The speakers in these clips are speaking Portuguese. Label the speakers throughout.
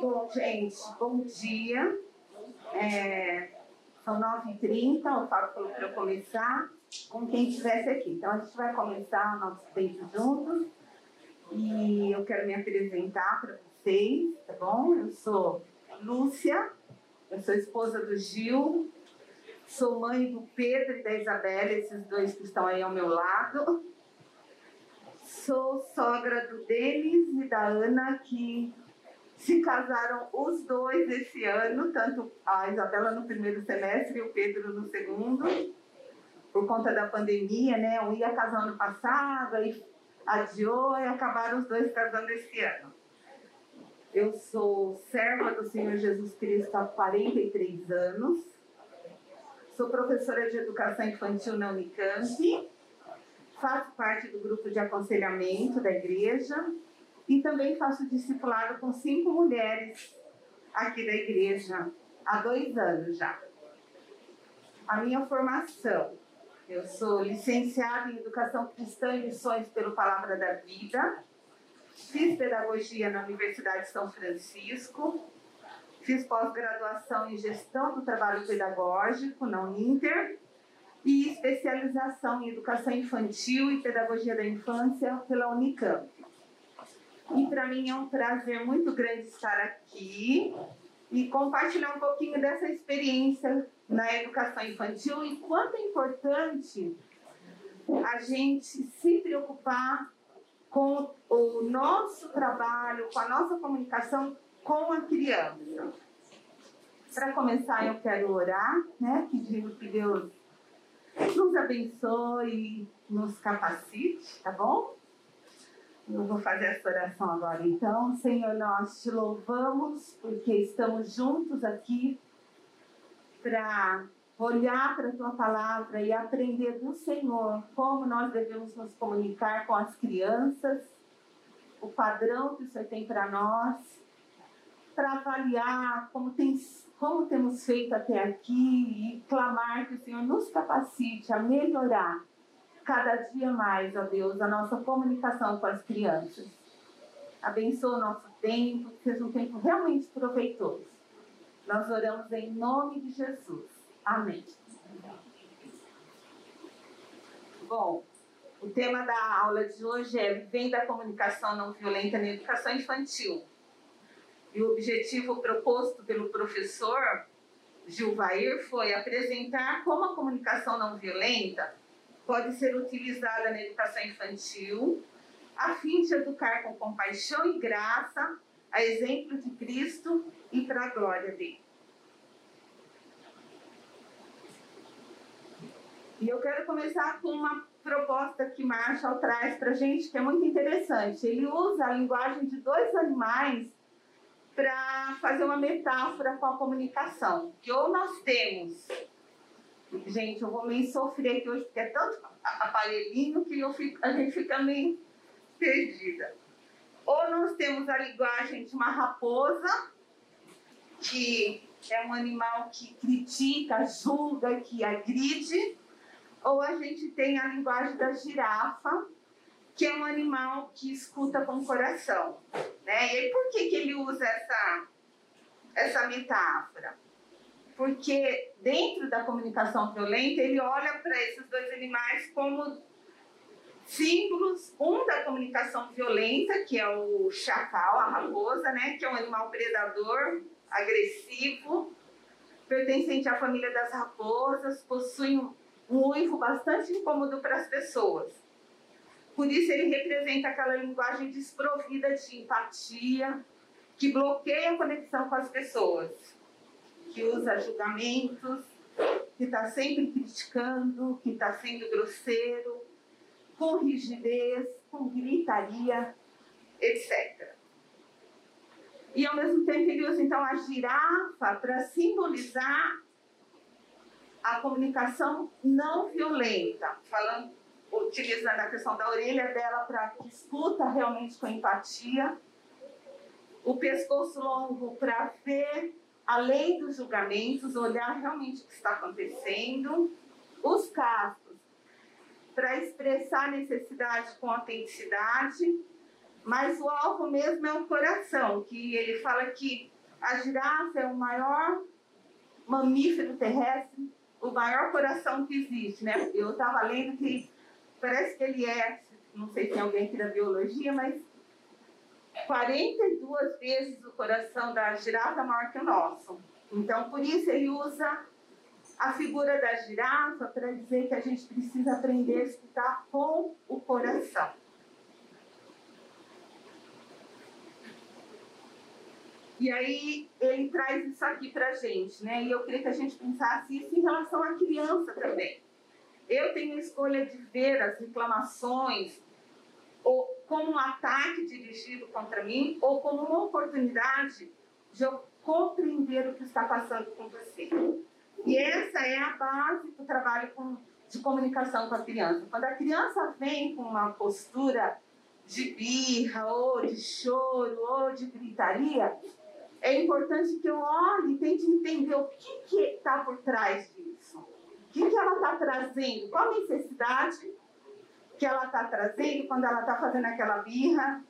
Speaker 1: Bom, gente, bom dia. É, são 9h30, o Fábio falou para eu começar com quem estivesse aqui. Então, a gente vai começar o nosso tempo juntos. E eu quero me apresentar para vocês, tá bom? Eu sou Lúcia, eu sou esposa do Gil, sou mãe do Pedro e da Isabela, esses dois que estão aí ao meu lado. Sou sogra do Denis e da Ana, que se casaram os dois esse ano, tanto a Isabela no primeiro semestre e o Pedro no segundo, por conta da pandemia, né? Um ia casar ano passado, aí adiou e acabaram os dois casando esse ano. Eu sou serva do Senhor Jesus Cristo há 43 anos. Sou professora de educação infantil na Unicamp. Faço parte do grupo de aconselhamento da igreja e também faço discipulado com cinco mulheres aqui da igreja há dois anos já. A minha formação, eu sou licenciada em Educação Cristã e Missões pelo Palavra da Vida, fiz pedagogia na Universidade de São Francisco, fiz pós-graduação em Gestão do Trabalho Pedagógico na Uninter e especialização em Educação Infantil e Pedagogia da Infância pela Unicamp. E para mim é um prazer muito grande estar aqui e compartilhar um pouquinho dessa experiência na educação infantil e quanto é importante a gente se preocupar com o nosso trabalho, com a nossa comunicação com a criança. Para começar, eu quero orar, né? Pedindo que Deus nos abençoe e nos capacite, tá bom? Eu vou fazer essa oração agora. Então, Senhor, nós te louvamos porque estamos juntos aqui para olhar para a tua palavra e aprender do Senhor como nós devemos nos comunicar com as crianças, o padrão que o Senhor tem para nós, para avaliar como, tem, como temos feito até aqui e clamar que o Senhor nos capacite a melhorar cada dia mais, ó Deus, a nossa comunicação com as crianças. Abençoa o nosso tempo, que seja um tempo realmente proveitoso. Nós oramos em nome de Jesus. Amém. Bom, o tema da aula de hoje é Vivendo a Comunicação Não Violenta na Educação Infantil. E o objetivo proposto pelo professor Gilvair foi apresentar como a comunicação não violenta pode ser utilizada na educação infantil, a fim de educar com compaixão e graça, a exemplo de Cristo e para a glória dele. E eu quero começar com uma proposta que Marshall traz para a gente, que é muito interessante. Ele usa a linguagem de dois animais para fazer uma metáfora com a comunicação. Que ou nós temos Gente, eu vou meio sofrer aqui hoje, porque é tanto aparelhinho que eu fico, a gente fica meio perdida. Ou nós temos a linguagem de uma raposa, que é um animal que critica, julga, que agride, ou a gente tem a linguagem da girafa, que é um animal que escuta com o coração. Né? E aí, por que, que ele usa essa, essa metáfora? Porque dentro da comunicação violenta ele olha para esses dois animais como símbolos, um da comunicação violenta, que é o chacal, a raposa, né, que é um animal predador, agressivo, pertencente à família das raposas, possui um, uivo bastante incômodo para as pessoas. Por isso ele representa aquela linguagem desprovida de empatia, que bloqueia a conexão com as pessoas que usa julgamentos, que está sempre criticando, que está sendo grosseiro, com rigidez, com gritaria, etc. E ao mesmo tempo ele usa então a girafa para simbolizar a comunicação não violenta, falando, utilizando a questão da orelha dela para que escuta realmente com empatia, o pescoço longo para ver além dos julgamentos, olhar realmente o que está acontecendo, os casos para expressar necessidade com autenticidade Mas o alvo mesmo é o coração, que ele fala que a girafa é o maior mamífero terrestre, o maior coração que existe, né? Eu estava lendo que parece que ele é, não sei se tem alguém aqui da biologia, mas 42 vezes o coração da girafa é maior que o nosso. Então, por isso ele usa a figura da girafa para dizer que a gente precisa aprender a escutar com o coração. E aí ele traz isso aqui para a gente, né? E eu queria que a gente pensasse isso em relação à criança também. Eu tenho a escolha de ver as reclamações ou como um ataque dirigido contra mim ou como uma oportunidade de eu compreender o que está passando com você. E essa é a base do trabalho com, de comunicação com a criança. Quando a criança vem com uma postura de birra, ou de choro, ou de gritaria, é importante que eu olhe e tente entender o que está por trás disso. O que, que ela está trazendo? Qual a necessidade que ela está trazendo quando ela está fazendo aquela birra,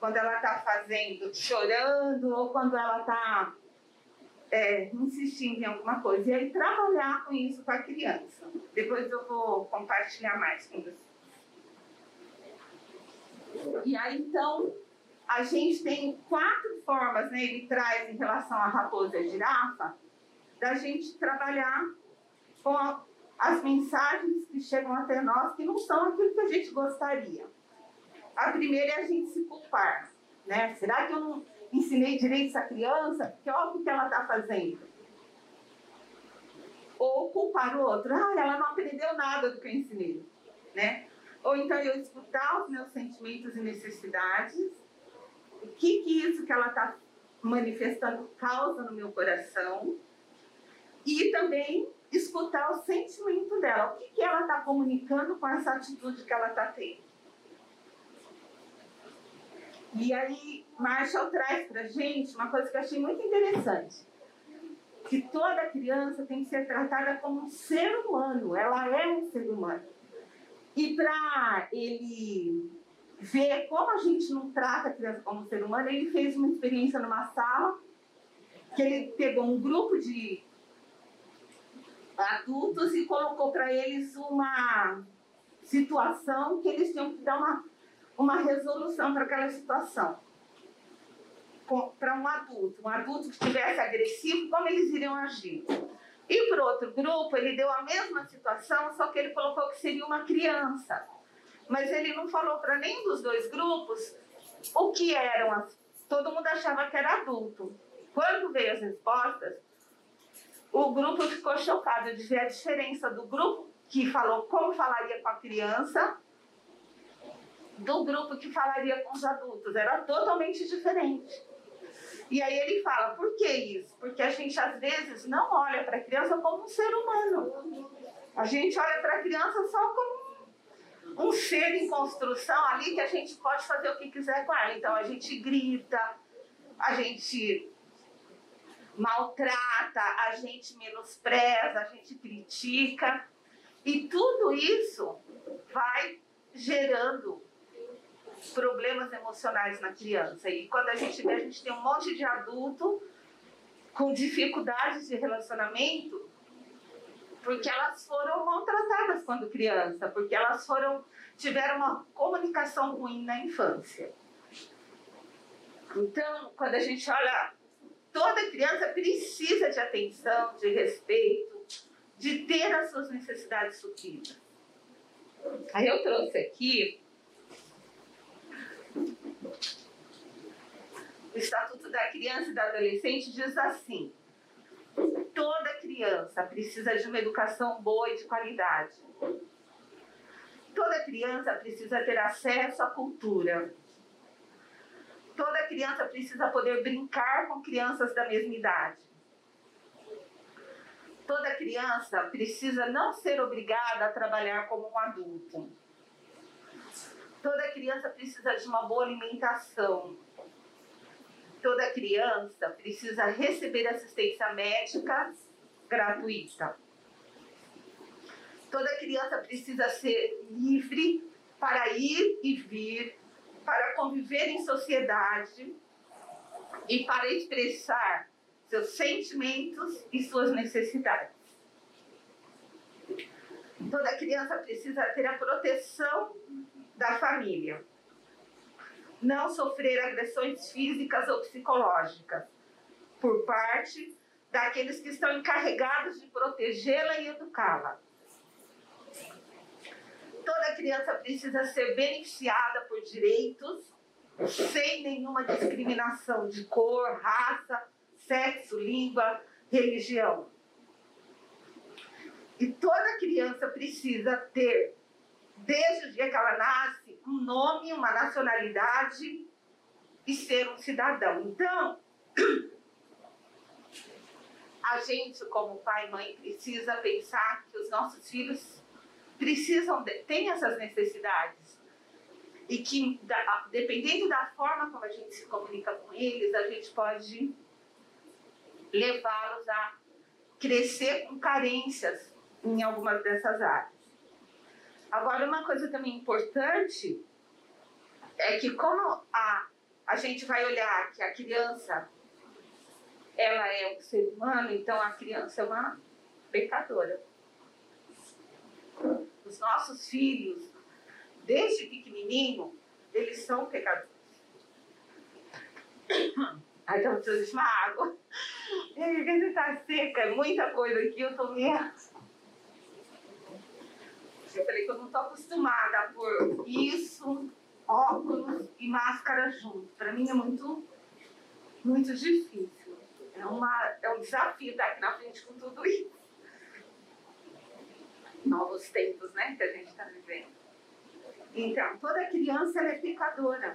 Speaker 1: quando ela está fazendo, chorando, ou quando ela está é, insistindo em alguma coisa. E aí trabalhar com isso com a criança. Depois eu vou compartilhar mais com vocês. E aí então a gente tem quatro formas, né? Ele traz em relação à raposa e à girafa, da gente trabalhar com a, as mensagens que chegam até nós que não são aquilo que a gente gostaria. A primeira é a gente se culpar, né? Será que eu não ensinei direito essa criança? Que olha o que ela está fazendo. Ou culpar o outro. Ah, ela não aprendeu nada do que eu ensinei, né? Ou então eu escutar os meus sentimentos e necessidades o que, que isso que ela está manifestando causa no meu coração e também escutar o sentimento dela, o que, que ela está comunicando com essa atitude que ela está tendo. E aí, Marshall traz para gente uma coisa que eu achei muito interessante. Que toda criança tem que ser tratada como um ser humano, ela é um ser humano. E para ele ver como a gente não trata a criança como ser humano, ele fez uma experiência numa sala que ele pegou um grupo de adultos e colocou para eles uma situação que eles tinham que dar uma, uma resolução para aquela situação. Para um adulto, um adulto que estivesse agressivo, como eles iriam agir. E para outro grupo, ele deu a mesma situação, só que ele colocou que seria uma criança mas ele não falou para nenhum dos dois grupos o que eram. Todo mundo achava que era adulto. Quando veio as respostas, o grupo ficou chocado de ver a diferença do grupo que falou como falaria com a criança do grupo que falaria com os adultos. Era totalmente diferente. E aí ele fala, por que isso? Porque a gente às vezes não olha para a criança como um ser humano. A gente olha para a criança só como um ser em construção ali que a gente pode fazer o que quiser com ela. Então a gente grita, a gente maltrata, a gente menospreza, a gente critica. E tudo isso vai gerando problemas emocionais na criança. E quando a gente vê, a gente tem um monte de adulto com dificuldades de relacionamento porque elas foram maltratadas quando criança, porque elas foram tiveram uma comunicação ruim na infância. Então, quando a gente olha, toda criança precisa de atenção, de respeito, de ter as suas necessidades supridas. Aí eu trouxe aqui o Estatuto da Criança e da Adolescente diz assim: Toda criança precisa de uma educação boa e de qualidade. Toda criança precisa ter acesso à cultura. Toda criança precisa poder brincar com crianças da mesma idade. Toda criança precisa não ser obrigada a trabalhar como um adulto. Toda criança precisa de uma boa alimentação toda criança precisa receber assistência médica gratuita. Toda criança precisa ser livre para ir e vir para conviver em sociedade e para expressar seus sentimentos e suas necessidades. Toda criança precisa ter a proteção da família. Não sofrer agressões físicas ou psicológicas por parte daqueles que estão encarregados de protegê-la e educá-la. Toda criança precisa ser beneficiada por direitos sem nenhuma discriminação de cor, raça, sexo, língua, religião. E toda criança precisa ter, desde o dia que ela nasce, um nome, uma nacionalidade e ser um cidadão. Então, a gente, como pai e mãe, precisa pensar que os nossos filhos precisam, de, têm essas necessidades. E que, da, dependendo da forma como a gente se comunica com eles, a gente pode levá-los a crescer com carências em algumas dessas áreas. Agora, uma coisa também importante é que como a, a gente vai olhar que a criança ela é um ser humano, então a criança é uma pecadora. Os nossos filhos, desde pequenininho, eles são pecadores. Aí então preciso de uma água. A gente tá seca, é muita coisa aqui, eu tô meio. Eu falei que eu não tô acostumada a pôr isso, óculos e máscara junto. Para mim é muito, muito difícil. É, uma, é um desafio estar aqui na frente com tudo isso. Novos tempos, né, que a gente está vivendo. Então, toda criança é pecadora.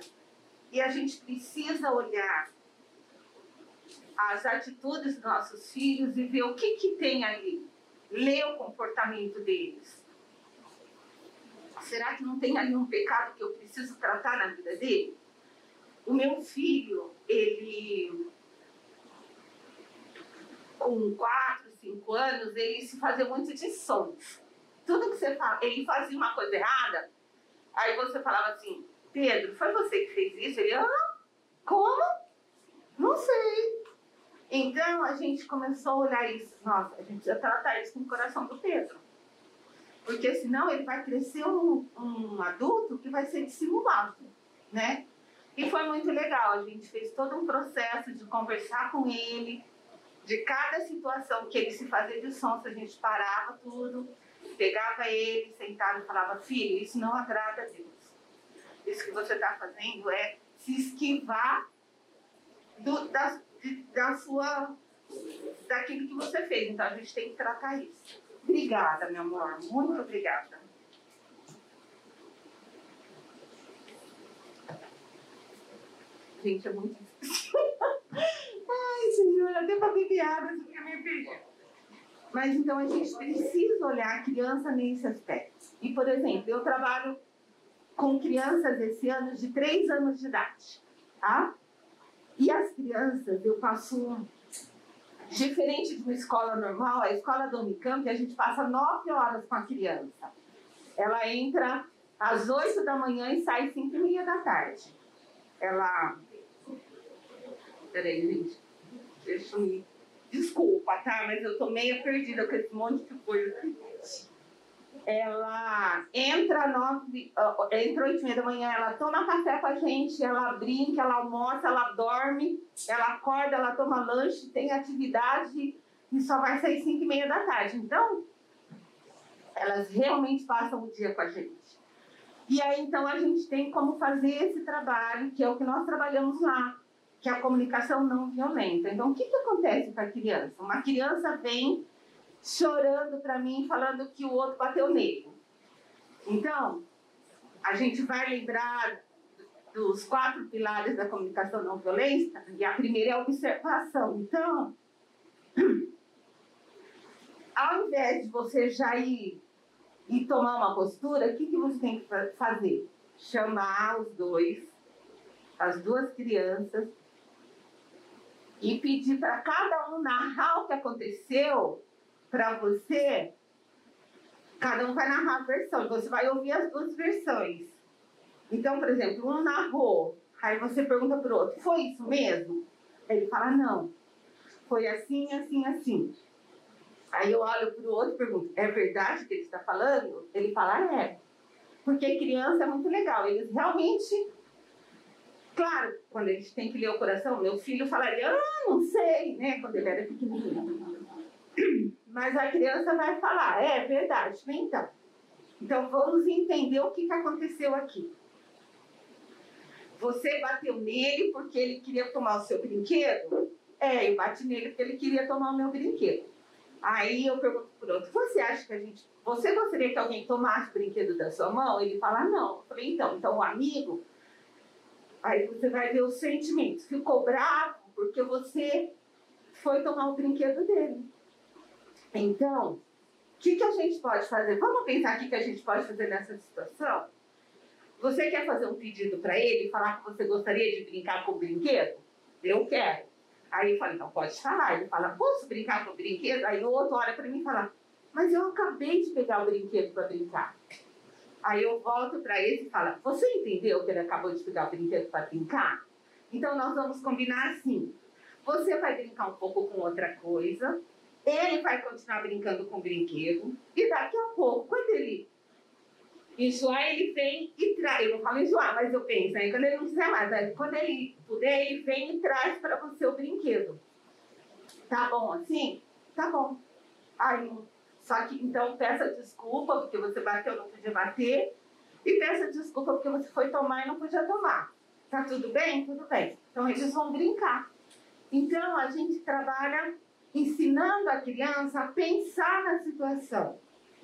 Speaker 1: E a gente precisa olhar as atitudes dos nossos filhos e ver o que, que tem ali. Ler o comportamento deles. Será que não tem ali um pecado que eu preciso tratar na vida dele? O meu filho, ele com 4, 5 anos, ele se fazia muito de sons. Tudo que você fala, ele fazia uma coisa errada, aí você falava assim, Pedro, foi você que fez isso? Ele, ah, como? Não sei. Então a gente começou a olhar isso, nossa, a gente precisa tratar isso com o coração do Pedro. Porque senão ele vai crescer um, um adulto que vai ser dissimulado, né? E foi muito legal, a gente fez todo um processo de conversar com ele, de cada situação que ele se fazia de sonso, a gente parava tudo, pegava ele, sentava e falava: Filho, isso não agrada a Deus. Isso que você está fazendo é se esquivar do, da, da sua, daquilo que você fez. Então a gente tem que tratar isso. Obrigada, meu amor. Muito obrigada. Gente, é muito difícil. Ai, Senhor, até para beber água você fica me pedindo. Mas então a gente precisa olhar a criança nesse aspecto. E, por exemplo, eu trabalho com crianças esse ano de 3 anos de idade. Tá? E as crianças, eu passo. Diferente de uma escola normal, a escola do Unicamp, a gente passa 9 horas com a criança. Ela entra às 8 da manhã e sai às 5 e meia da tarde. Ela Peraí, gente. Deixa eu me. Desculpa, tá? Mas eu tô meio perdida com esse monte de coisa. Ela entra uh, entra oito e meia da manhã, ela toma café com a gente, ela brinca, ela almoça, ela dorme, ela acorda, ela toma lanche, tem atividade e só vai sair cinco e meia da tarde. Então, elas realmente passam o dia com a gente. E aí, então, a gente tem como fazer esse trabalho, que é o que nós trabalhamos lá que é a comunicação não violenta. Então, o que, que acontece com a criança? Uma criança vem chorando para mim, falando que o outro bateu nele. Então, a gente vai lembrar dos quatro pilares da comunicação não violenta, e a primeira é a observação. Então, ao invés de você já ir e tomar uma postura, o que, que você tem que fazer? Chamar os dois, as duas crianças, e pedir para cada um narrar o que aconteceu para você. Cada um vai narrar a versão, você vai ouvir as duas versões. Então, por exemplo, um narrou, aí você pergunta para o outro, foi isso mesmo? Ele fala, não, foi assim, assim, assim. Aí eu olho para o outro e pergunto, é verdade que ele está falando? Ele fala, é. Porque criança é muito legal, eles realmente Claro, quando a gente tem que ler o coração, meu filho falaria, ah, não sei, né? Quando ele era pequenininho. Mas a criança vai falar, é verdade, então. Então vamos entender o que, que aconteceu aqui. Você bateu nele porque ele queria tomar o seu brinquedo? É, eu bati nele porque ele queria tomar o meu brinquedo. Aí eu pergunto por outro, você acha que a gente. Você gostaria que alguém tomasse o brinquedo da sua mão? Ele fala, não. Eu falei, então, então o amigo Aí você vai ver os sentimentos. Ficou bravo porque você foi tomar o brinquedo dele. Então, o que, que a gente pode fazer? Vamos pensar o que, que a gente pode fazer nessa situação? Você quer fazer um pedido para ele, falar que você gostaria de brincar com o brinquedo? Eu quero. Aí eu falei, então pode falar. Ele fala, posso brincar com o brinquedo? Aí o outro olha para mim e fala, mas eu acabei de pegar o brinquedo para brincar. Aí eu volto para ele e falo: Você entendeu que ele acabou de pegar o brinquedo para brincar? Então nós vamos combinar assim: você vai brincar um pouco com outra coisa, ele vai continuar brincando com o brinquedo, e daqui a pouco, quando ele enjoar, ele vem e traz. Eu não falo enjoar, mas eu penso, aí quando ele não quiser mais, né? quando ele puder, ele vem e traz para você o brinquedo. Tá bom assim? Tá bom. Aí só que então peça desculpa porque você bateu, não podia bater. E peça desculpa porque você foi tomar e não podia tomar. Tá tudo bem? Tudo bem. Então eles vão brincar. Então a gente trabalha ensinando a criança a pensar na situação.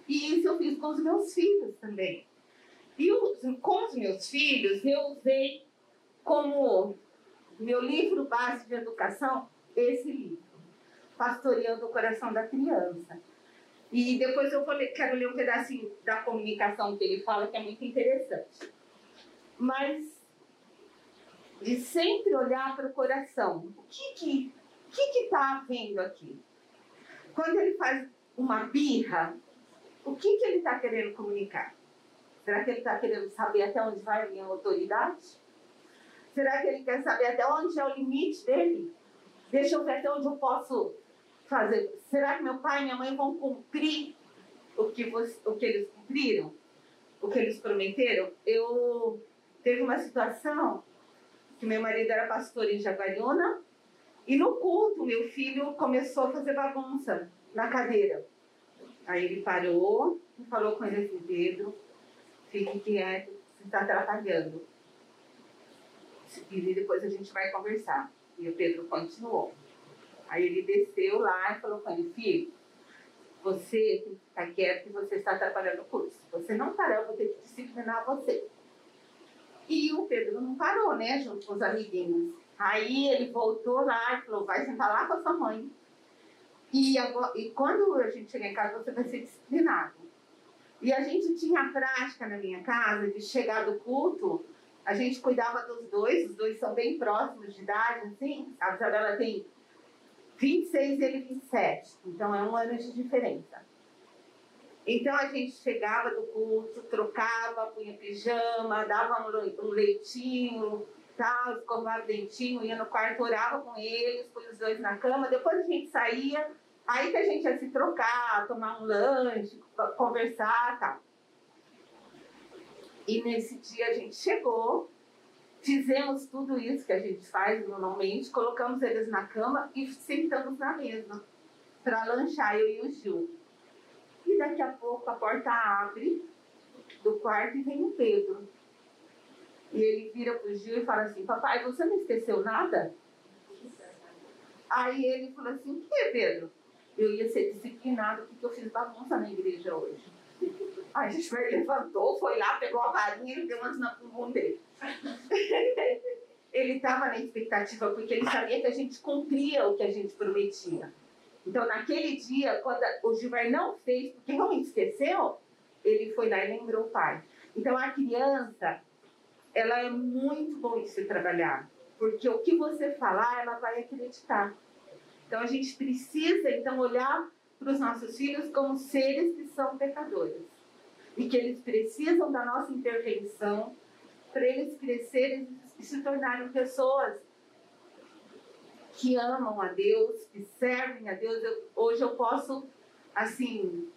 Speaker 1: E isso eu fiz com os meus filhos também. E os, com os meus filhos, eu usei como meu livro base de educação esse livro, Pastoreando o Coração da Criança. E depois eu ler, quero ler um pedacinho da comunicação que ele fala, que é muito interessante. Mas de sempre olhar para o coração. O que que que que está havendo aqui? Quando ele faz uma birra, o que que ele está querendo comunicar? Será que ele está querendo saber até onde vai a minha autoridade? Será que ele quer saber até onde é o limite dele? Deixa eu ver até onde eu posso fazer. Será que meu pai e minha mãe vão cumprir o que, você, o que eles cumpriram? O que eles prometeram? Eu teve uma situação que meu marido era pastor em Jaguariúna e no culto meu filho começou a fazer bagunça na cadeira. Aí ele parou e falou com ele assim, Pedro, fique quieto, você está atrapalhando. E depois a gente vai conversar. E o Pedro continuou. Aí ele desceu lá e falou com ele, filho, você que ficar quieto e você está atrapalhando o curso. Você não parar, eu vou ter que disciplinar você. E o Pedro não parou, né, junto com os amiguinhos. Aí ele voltou lá e falou, vai sentar lá com a sua mãe. E, agora, e quando a gente chegar em casa, você vai ser disciplinado. E a gente tinha a prática na minha casa de chegar do culto, a gente cuidava dos dois, os dois são bem próximos de idade, assim. A Isabela tem 26 e ele 27. Então é um ano de diferença. Então a gente chegava do curso, trocava, punha pijama, dava um leitinho, tal, escovava o dentinho, ia no quarto, orava com eles, põe os dois na cama, depois a gente saía, aí que a gente ia se trocar, tomar um lanche, conversar tal. E nesse dia a gente chegou, Fizemos tudo isso que a gente faz normalmente, colocamos eles na cama e sentamos na mesa para lanchar, eu e o Gil. E daqui a pouco a porta abre do quarto e vem o Pedro. E ele vira pro Gil e fala assim: Papai, você não esqueceu nada? Aí ele falou assim: O que, Pedro? Eu ia ser disciplinado porque eu fiz bagunça na igreja hoje. A gente levantou, foi lá, pegou a varinha e deu umas na bumbum dele. ele estava na expectativa porque ele sabia que a gente cumpria o que a gente prometia. Então, naquele dia, quando o Gilmar não fez, porque realmente esqueceu, ele foi lá e lembrou o pai. Então, a criança, ela é muito bom de se trabalhar, porque o que você falar, ela vai acreditar. Então, a gente precisa, então, olhar para os nossos filhos como seres que são pecadores e que eles precisam da nossa intervenção para eles crescerem e se tornarem pessoas que amam a Deus, que servem a Deus. Eu, hoje eu posso, assim,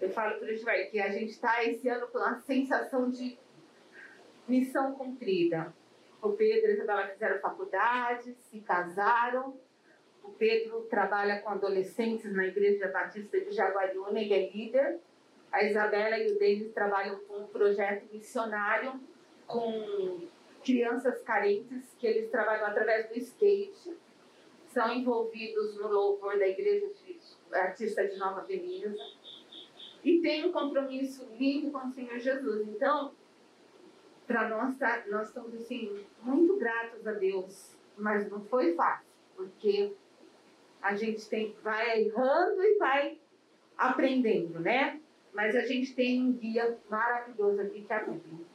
Speaker 1: eu falo para o que a gente está esse ano com a sensação de missão cumprida. O Pedro e a Isabela fizeram faculdade, se casaram. O Pedro trabalha com adolescentes na Igreja Batista de Jaguariúna, ele é líder. A Isabela e o Denis trabalham com um projeto missionário com crianças carentes, que eles trabalham através do skate. São envolvidos no louvor da Igreja de Artista de Nova Veneza. E tem um compromisso lindo com o Senhor Jesus. Então, para nós, tá, nós estamos assim, muito gratos a Deus, mas não foi fácil, porque a gente tem, vai errando e vai aprendendo, né? Mas a gente tem um guia maravilhoso aqui que é a Bíblia.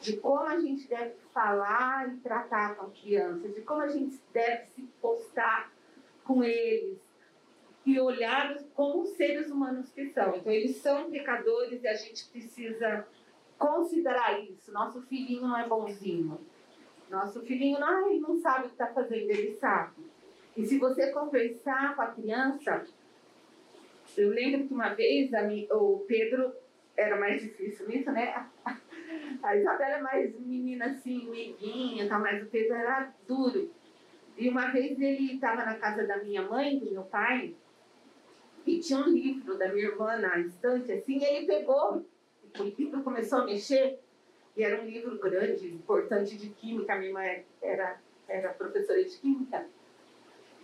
Speaker 1: De como a gente deve falar e tratar com crianças, de como a gente deve se postar com eles e olhá-los como seres humanos que são. Então, eles são pecadores e a gente precisa considerar isso. Nosso filhinho não é bonzinho. Nosso filhinho não, ele não sabe o que está fazendo, ele sabe. E se você conversar com a criança, eu lembro que uma vez o Pedro era mais difícil nisso, né? A Isabela é mais menina assim, meiguinha, tá? mas o Pedro era duro. E uma vez ele estava na casa da minha mãe, do meu pai, e tinha um livro da minha irmã na estante, assim, e ele pegou o livro começou a mexer, e era um livro grande, importante de química, minha irmã era, era professora de química.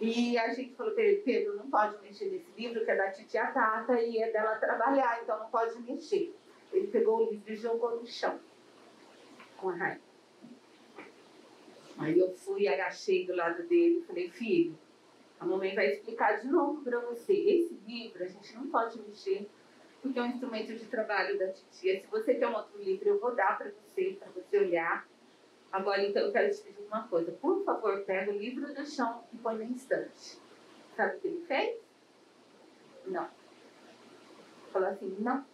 Speaker 1: E a gente falou para ele, Pedro, não pode mexer nesse livro, que é da titia Tata e é dela trabalhar, então não pode mexer. Ele pegou o livro e jogou no chão, com a raiva. Aí eu fui, agachei do lado dele e falei, filho, a mamãe vai explicar de novo para você. Esse livro a gente não pode mexer porque é um instrumento de trabalho da titia. Se você quer um outro livro, eu vou dar para você, para você olhar. Agora, então, eu quero te pedir uma coisa. Por favor, pega o livro do chão e põe na estante. Sabe o que ele fez? Não. Falou assim, não.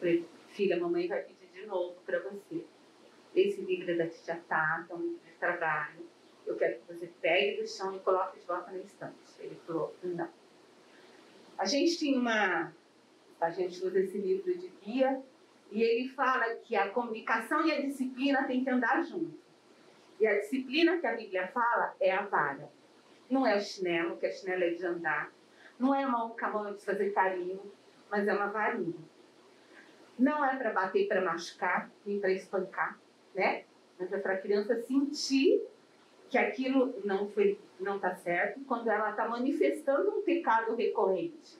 Speaker 1: Falei, filha, a mamãe vai pedir de novo para você. Esse livro é da tia Tata, um livro de trabalho. Eu quero que você pegue do chão e coloque de volta na estante. Ele falou, não. A gente tinha uma. A gente usa esse livro de guia e ele fala que a comunicação e a disciplina têm que andar junto. E a disciplina que a Bíblia fala é a vara. Não é o chinelo, que a chinelo é de andar. Não é mão com a mão de fazer carinho, mas é uma varinha. Não é para bater, para machucar, nem para espancar, né? Mas é para a criança sentir que aquilo não foi não está certo quando ela está manifestando um pecado recorrente.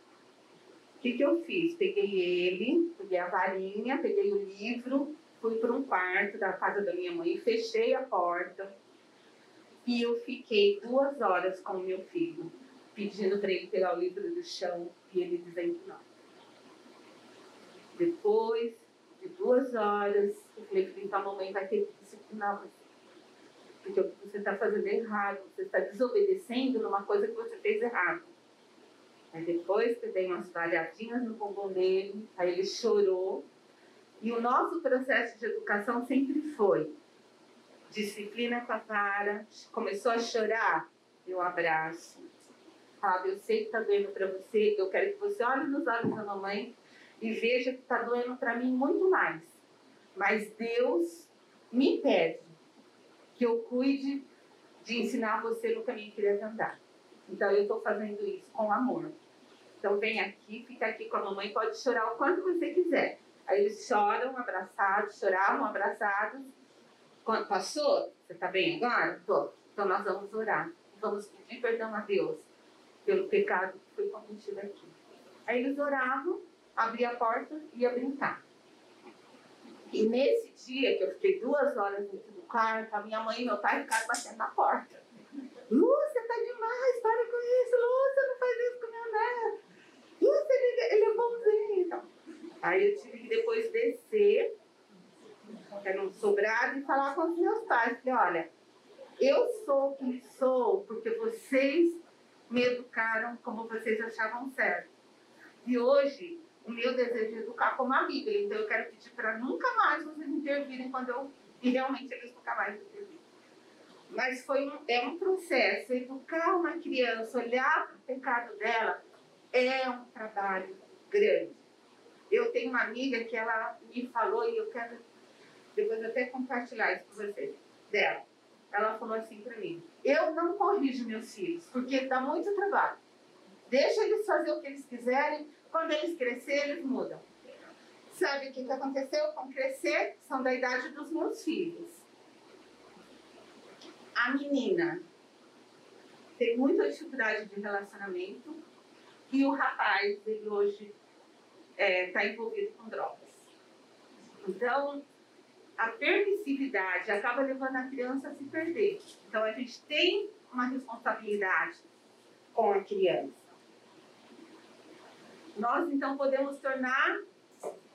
Speaker 1: O que, que eu fiz? Peguei ele, peguei a varinha, peguei o livro, fui para um quarto da casa da minha mãe, fechei a porta e eu fiquei duas horas com o meu filho, pedindo para ele pegar o livro do chão e ele dizendo não. Depois de duas horas, eu falei, então a mamãe vai ter que disciplinar você porque você está fazendo é errado, você está desobedecendo numa coisa que você fez errado. Aí depois que dei umas valhadinhas no bumbum dele, aí ele chorou. E o nosso processo de educação sempre foi disciplina com a vara, começou a chorar, eu abraço. Sabe, eu sei que está doendo para você, eu quero que você olhe nos olhos da mamãe e veja que está doendo para mim muito mais. Mas Deus me pede que eu cuide de ensinar você no caminho que deve andar. Então eu estou fazendo isso com amor. Então vem aqui, fica aqui com a mamãe, pode chorar o quanto você quiser. Aí eles choram abraçados, choravam abraçados. Quando passou? Você está bem agora? Tô. Então nós vamos orar. Vamos pedir perdão a Deus pelo pecado que foi cometido aqui. Aí eles oravam, abria a porta e ia brincar. E nesse dia, que eu fiquei duas horas dentro do quarto, a minha mãe e meu pai ficaram batendo na porta. Lúcia, demais, para com isso, Lúcia, não faz isso com meu neto. Lúcia, ele, ele é bonzinho. Então, aí eu tive que depois descer, era um sobrado, e falar com os meus pais. Falei, olha, eu sou quem sou porque vocês me educaram como vocês achavam certo. E hoje, o meu desejo é educar como a Bíblia. Então eu quero pedir para nunca mais vocês intervirem quando eu. E realmente eles nunca mais intervirem. Mas foi um, é um processo. Educar uma criança, olhar para o pecado dela, é um trabalho grande. Eu tenho uma amiga que ela me falou, e eu quero depois até compartilhar isso com vocês, dela. Ela falou assim para mim: Eu não corrijo meus filhos, porque dá muito trabalho. Deixa eles fazer o que eles quiserem, quando eles crescerem, eles mudam. Sabe o que, que aconteceu com crescer? São da idade dos meus filhos. A menina tem muita dificuldade de relacionamento e o rapaz, ele hoje está é, tá envolvido com drogas. Então, a permissividade acaba levando a criança a se perder. Então, a gente tem uma responsabilidade com a criança. Nós, então, podemos tornar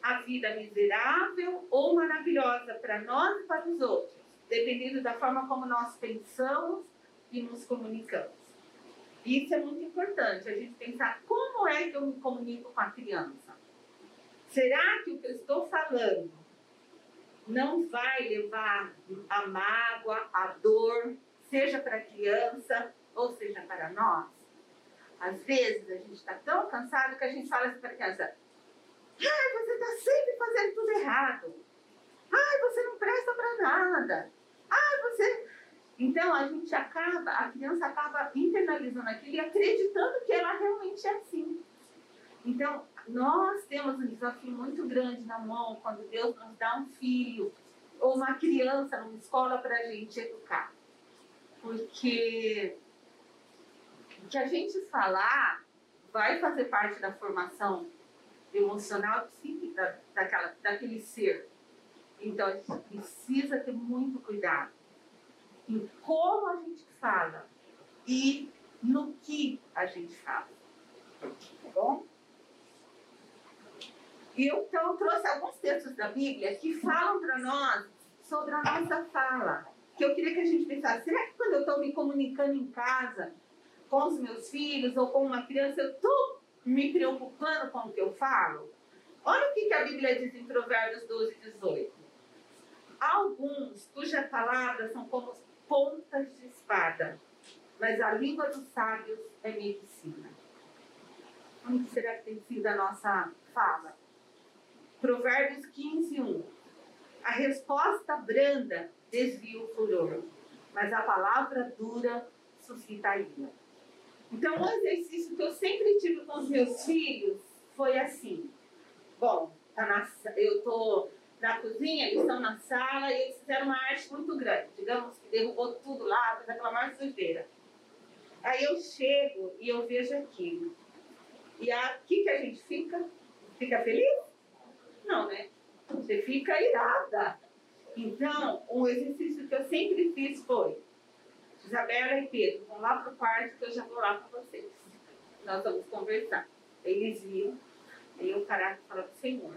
Speaker 1: a vida miserável ou maravilhosa para nós e para os outros, dependendo da forma como nós pensamos e nos comunicamos. Isso é muito importante, a gente pensar como é que eu me comunico com a criança. Será que o que eu estou falando não vai levar a mágoa, a dor, seja para a criança ou seja para nós? Às vezes a gente está tão cansado que a gente fala assim para a criança: Ai, você está sempre fazendo tudo errado. Ai, você não presta para nada. Ai, você. Então a gente acaba, a criança acaba internalizando aquilo e acreditando que ela realmente é assim. Então, nós temos um desafio muito grande na mão quando Deus nos dá um filho ou uma criança numa escola para a gente educar. Porque o que a gente falar vai fazer parte da formação emocional e psíquica daquela, daquele ser. Então a gente precisa ter muito cuidado em como a gente fala e no que a gente fala. Tá bom? E eu então trouxe alguns textos da Bíblia que falam para nós sobre a nossa fala. Que eu queria que a gente pensasse, será que quando eu estou me comunicando em casa, com os meus filhos ou com uma criança, eu estou me preocupando com o que eu falo? Olha o que, que a Bíblia diz em Provérbios 12, 18. Alguns cujas palavras são como pontas de espada, mas a língua dos sábios é medicina. Como será que tem sido a nossa fala? Provérbios 15, 1. A resposta branda desvia o furor, mas a palavra dura suscita a ira. Então, um exercício que eu sempre tive com os meus filhos foi assim. Bom, tá na, eu tô na cozinha, eles estão na sala e eles fizeram uma arte muito grande. Digamos que derrubou tudo lá, fez aquela maior sujeira. Aí eu chego e eu vejo aquilo. E aqui que a gente fica? Fica feliz? Não, né? Você fica irada. Então, um exercício que eu sempre fiz foi Isabela e Pedro, vão lá para o quarto que eu já vou lá com vocês. Nós vamos conversar. Eles viram, aí parar e falar, Senhor,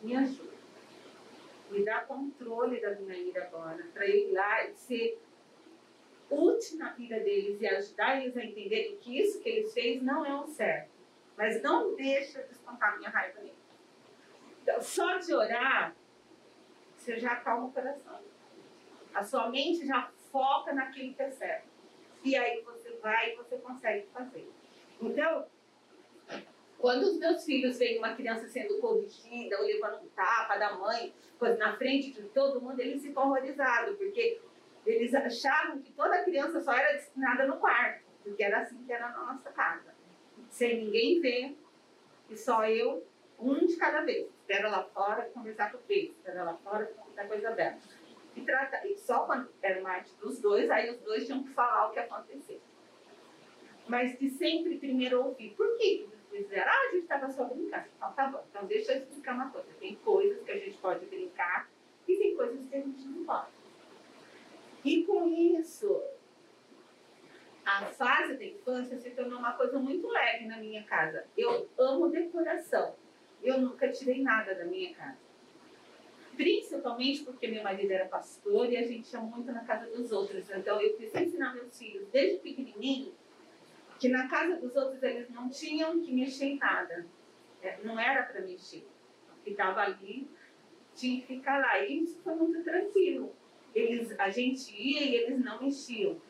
Speaker 1: me ajuda. Me dá controle da minha ira agora, para eu ir lá e ser útil na vida deles e ajudar eles a entenderem que isso que eles fez não é o certo. Mas não deixa descontar minha raiva neles. Então, só de orar, você já acalma o coração. A sua mente já foca naquilo que é certo. E aí você vai e você consegue fazer. Então, quando os meus filhos veem uma criança sendo corrigida ou levando um tapa da mãe na frente de todo mundo, eles ficam horrorizados, porque eles achavam que toda criança só era destinada no quarto, porque era assim que era na nossa casa. Sem ninguém ver, e só eu, um de cada vez. Espera lá fora conversar com o Pedro, espera lá fora conversar com a e, trata, e só quando era uma arte dos dois, aí os dois tinham que falar o que aconteceu. Mas de sempre primeiro ouvir. Por que fizeram? Ah, a gente estava só brincando. Então tá bom, então deixa eu explicar uma coisa. Tem coisas que a gente pode brincar e tem coisas que a gente não pode. E com isso, a fase da infância se tornou uma coisa muito leve na minha casa. Eu amo decoração. Eu nunca tirei nada da minha casa. Principalmente porque meu marido era pastor e a gente ia muito na casa dos outros. Então eu preciso ensinar meus filhos desde pequenininho que na casa dos outros eles não tinham que mexer em nada. É, não era para mexer. Ficava ali, tinha que ficar lá. E isso foi muito tranquilo. Eles, a gente ia e eles não mexiam.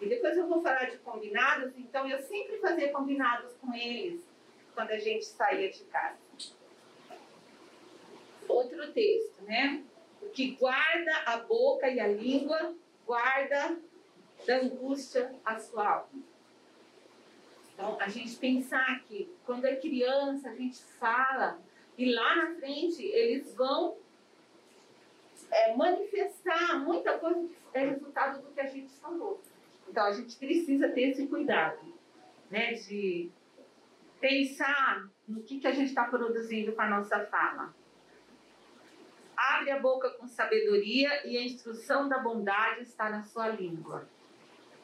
Speaker 1: E depois eu vou falar de combinados, então eu sempre fazia combinados com eles quando a gente saía de casa. Outro texto, né? O que guarda a boca e a língua, guarda da angústia a sua alma. Então, a gente pensar que quando é criança, a gente fala e lá na frente eles vão é, manifestar muita coisa que é resultado do que a gente falou. Então, a gente precisa ter esse cuidado, né, de pensar no que, que a gente está produzindo com a nossa fala. Abre a boca com sabedoria e a instrução da bondade está na sua língua.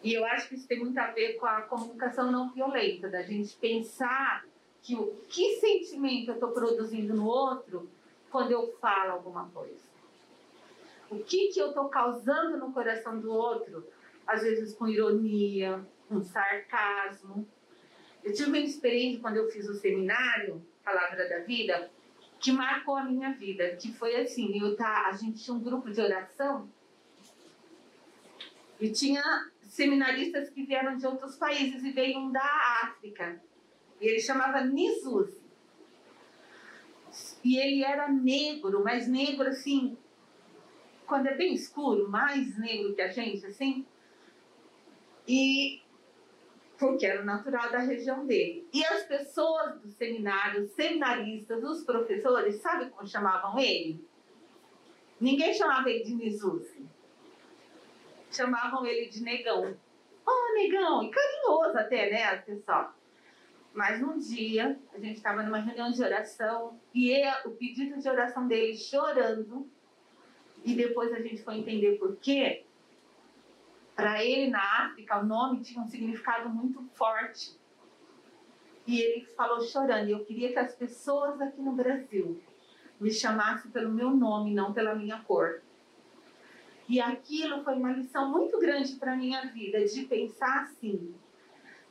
Speaker 1: E eu acho que isso tem muito a ver com a comunicação não violenta, da gente pensar que o que sentimento eu estou produzindo no outro quando eu falo alguma coisa. O que, que eu estou causando no coração do outro, às vezes com ironia, com sarcasmo. Eu tive uma experiência quando eu fiz o seminário Palavra da Vida que marcou a minha vida, que foi assim, eu tá, a gente tinha um grupo de oração e tinha seminaristas que vieram de outros países e veio um da África. E ele chamava Nisus. E ele era negro, mas negro assim, quando é bem escuro, mais negro que a gente, assim. E porque era natural da região dele. E as pessoas do seminário, os seminaristas, os professores, sabe como chamavam ele? Ninguém chamava ele de Nizuzi chamavam ele de negão. Oh, negão! E carinhoso até, né, pessoal? Mas um dia, a gente estava numa reunião de oração e ele, o pedido de oração dele chorando, e depois a gente foi entender por quê. Para ele, na África, o nome tinha um significado muito forte. E ele falou chorando: Eu queria que as pessoas aqui no Brasil me chamassem pelo meu nome, não pela minha cor. E aquilo foi uma lição muito grande para minha vida, de pensar assim,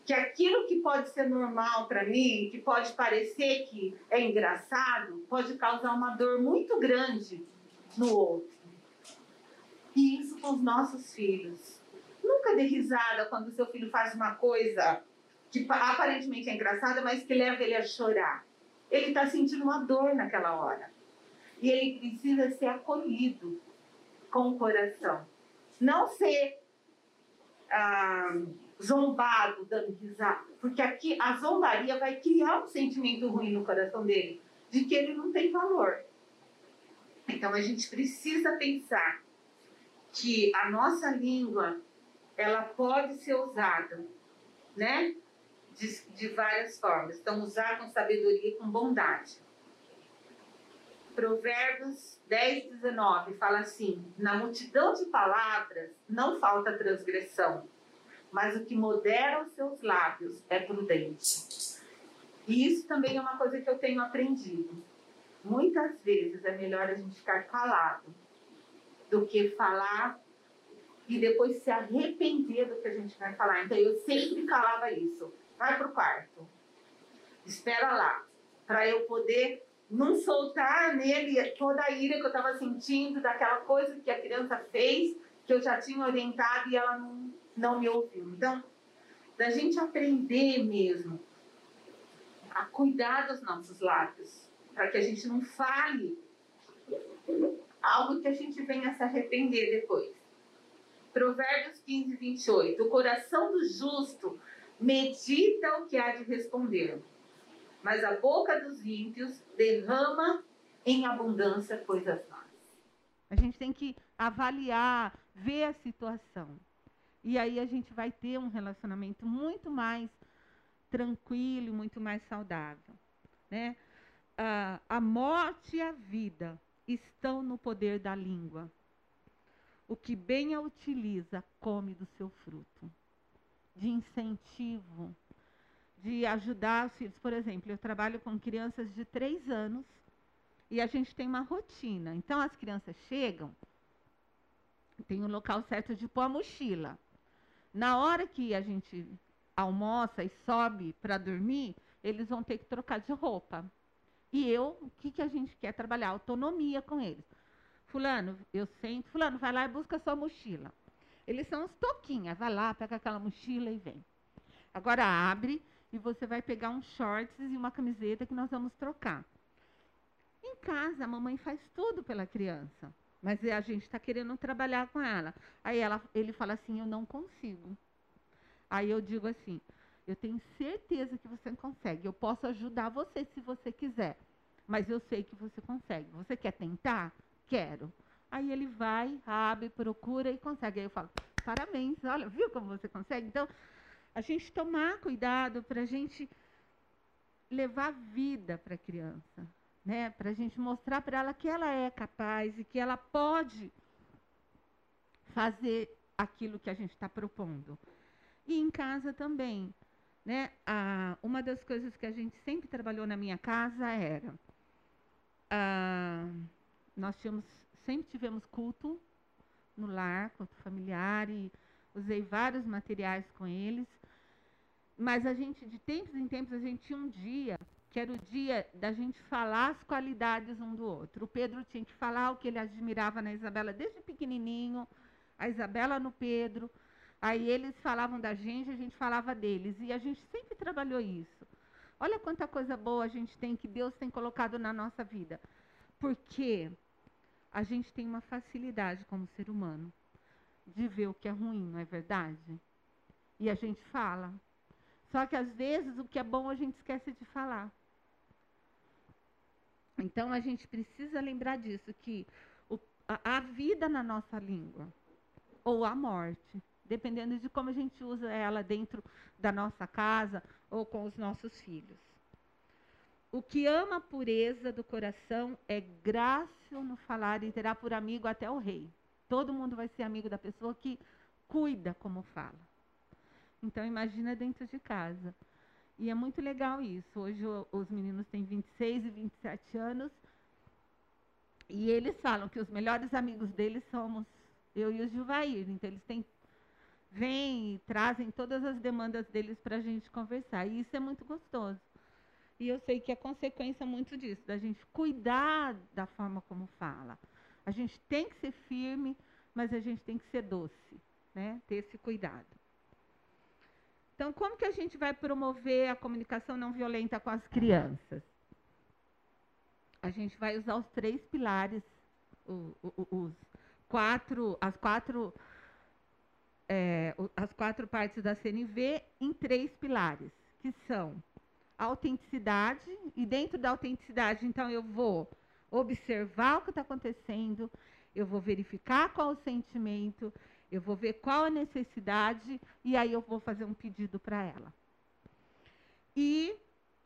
Speaker 1: que aquilo que pode ser normal para mim, que pode parecer que é engraçado, pode causar uma dor muito grande no outro. E isso com os nossos filhos. Nunca dê risada quando seu filho faz uma coisa que aparentemente é engraçada, mas que leva ele a chorar. Ele está sentindo uma dor naquela hora. E ele precisa ser acolhido com o coração. Não ser ah, zombado, dando risada. Porque aqui a zombaria vai criar um sentimento ruim no coração dele, de que ele não tem valor. Então a gente precisa pensar que a nossa língua ela pode ser usada, né? De, de várias formas. Então, usar com sabedoria e com bondade. Provérbios 10, 19 fala assim: Na multidão de palavras não falta transgressão, mas o que modera os seus lábios é prudente. E isso também é uma coisa que eu tenho aprendido. Muitas vezes é melhor a gente ficar calado do que falar e depois se arrepender do que a gente vai falar. Então eu sempre calava isso. Vai pro quarto. Espera lá, para eu poder não soltar nele toda a ira que eu estava sentindo daquela coisa que a criança fez, que eu já tinha orientado e ela não, não me ouviu. Então, da gente aprender mesmo a cuidar dos nossos lábios, para que a gente não fale algo que a gente venha se arrepender depois. Provérbios 15, 28. O coração do justo medita o que há de responder mas a boca dos ímpios derrama em abundância coisas más.
Speaker 2: A gente tem que avaliar, ver a situação. E aí a gente vai ter um relacionamento muito mais tranquilo, muito mais saudável. Né? A morte e a vida estão no poder da língua. O que bem a utiliza, come do seu fruto. De incentivo, de ajudar os filhos. Por exemplo, eu trabalho com crianças de três anos e a gente tem uma rotina. Então, as crianças chegam, tem um local certo de pôr a mochila. Na hora que a gente almoça e sobe para dormir, eles vão ter que trocar de roupa. E eu, o que, que a gente quer trabalhar? Autonomia com eles. Fulano, eu sento, fulano, vai lá e busca a sua mochila. Eles são uns toquinhas, vai lá, pega aquela mochila e vem. Agora abre e você vai pegar uns shorts e uma camiseta que nós vamos trocar. Em casa, a mamãe faz tudo pela criança, mas a gente está querendo trabalhar com ela. Aí ela, ele fala assim: Eu não consigo. Aí eu digo assim: Eu tenho certeza que você consegue. Eu posso ajudar você se você quiser, mas eu sei que você consegue. Você quer tentar? Quero. Aí ele vai, abre, procura e consegue. Aí eu falo: Parabéns, olha, viu como você consegue? Então, a gente tomar cuidado para a gente levar vida para a criança, né? Para a gente mostrar para ela que ela é capaz e que ela pode fazer aquilo que a gente está propondo. E em casa também, né? Uma das coisas que a gente sempre trabalhou na minha casa era ah, nós tínhamos sempre tivemos culto no lar, culto familiar e usei vários materiais com eles. Mas a gente, de tempos em tempos, a gente tinha um dia que era o dia da gente falar as qualidades um do outro. O Pedro tinha que falar o que ele admirava na Isabela desde pequenininho, a Isabela no Pedro. Aí eles falavam da gente, a gente falava deles. E a gente sempre trabalhou isso. Olha quanta coisa boa a gente tem, que Deus tem colocado na nossa vida. Porque a gente tem uma facilidade como ser humano de ver o que é ruim, não é verdade? E a gente fala. Só que às vezes o que é bom a gente esquece de falar. Então a gente precisa lembrar disso, que o, a, a vida na nossa língua, ou a morte, dependendo de como a gente usa ela dentro da nossa casa ou com os nossos filhos. O que ama a pureza do coração é grácil no falar e terá por amigo até o rei. Todo mundo vai ser amigo da pessoa que cuida como fala. Então imagina dentro de casa. E é muito legal isso. Hoje os meninos têm 26 e 27 anos. E eles falam que os melhores amigos deles somos eu e o Gilvair. Então eles têm vêm e trazem todas as demandas deles para a gente conversar. E isso é muito gostoso. E eu sei que é consequência muito disso, da gente cuidar da forma como fala. A gente tem que ser firme, mas a gente tem que ser doce, né? Ter esse cuidado. Então, como que a gente vai promover a comunicação não violenta com as crianças? A gente vai usar os três pilares, os quatro, as quatro, é, as quatro partes da CNV em três pilares, que são a autenticidade, e dentro da autenticidade, então, eu vou observar o que está acontecendo, eu vou verificar qual o sentimento, eu vou ver qual a necessidade e aí eu vou fazer um pedido para ela. E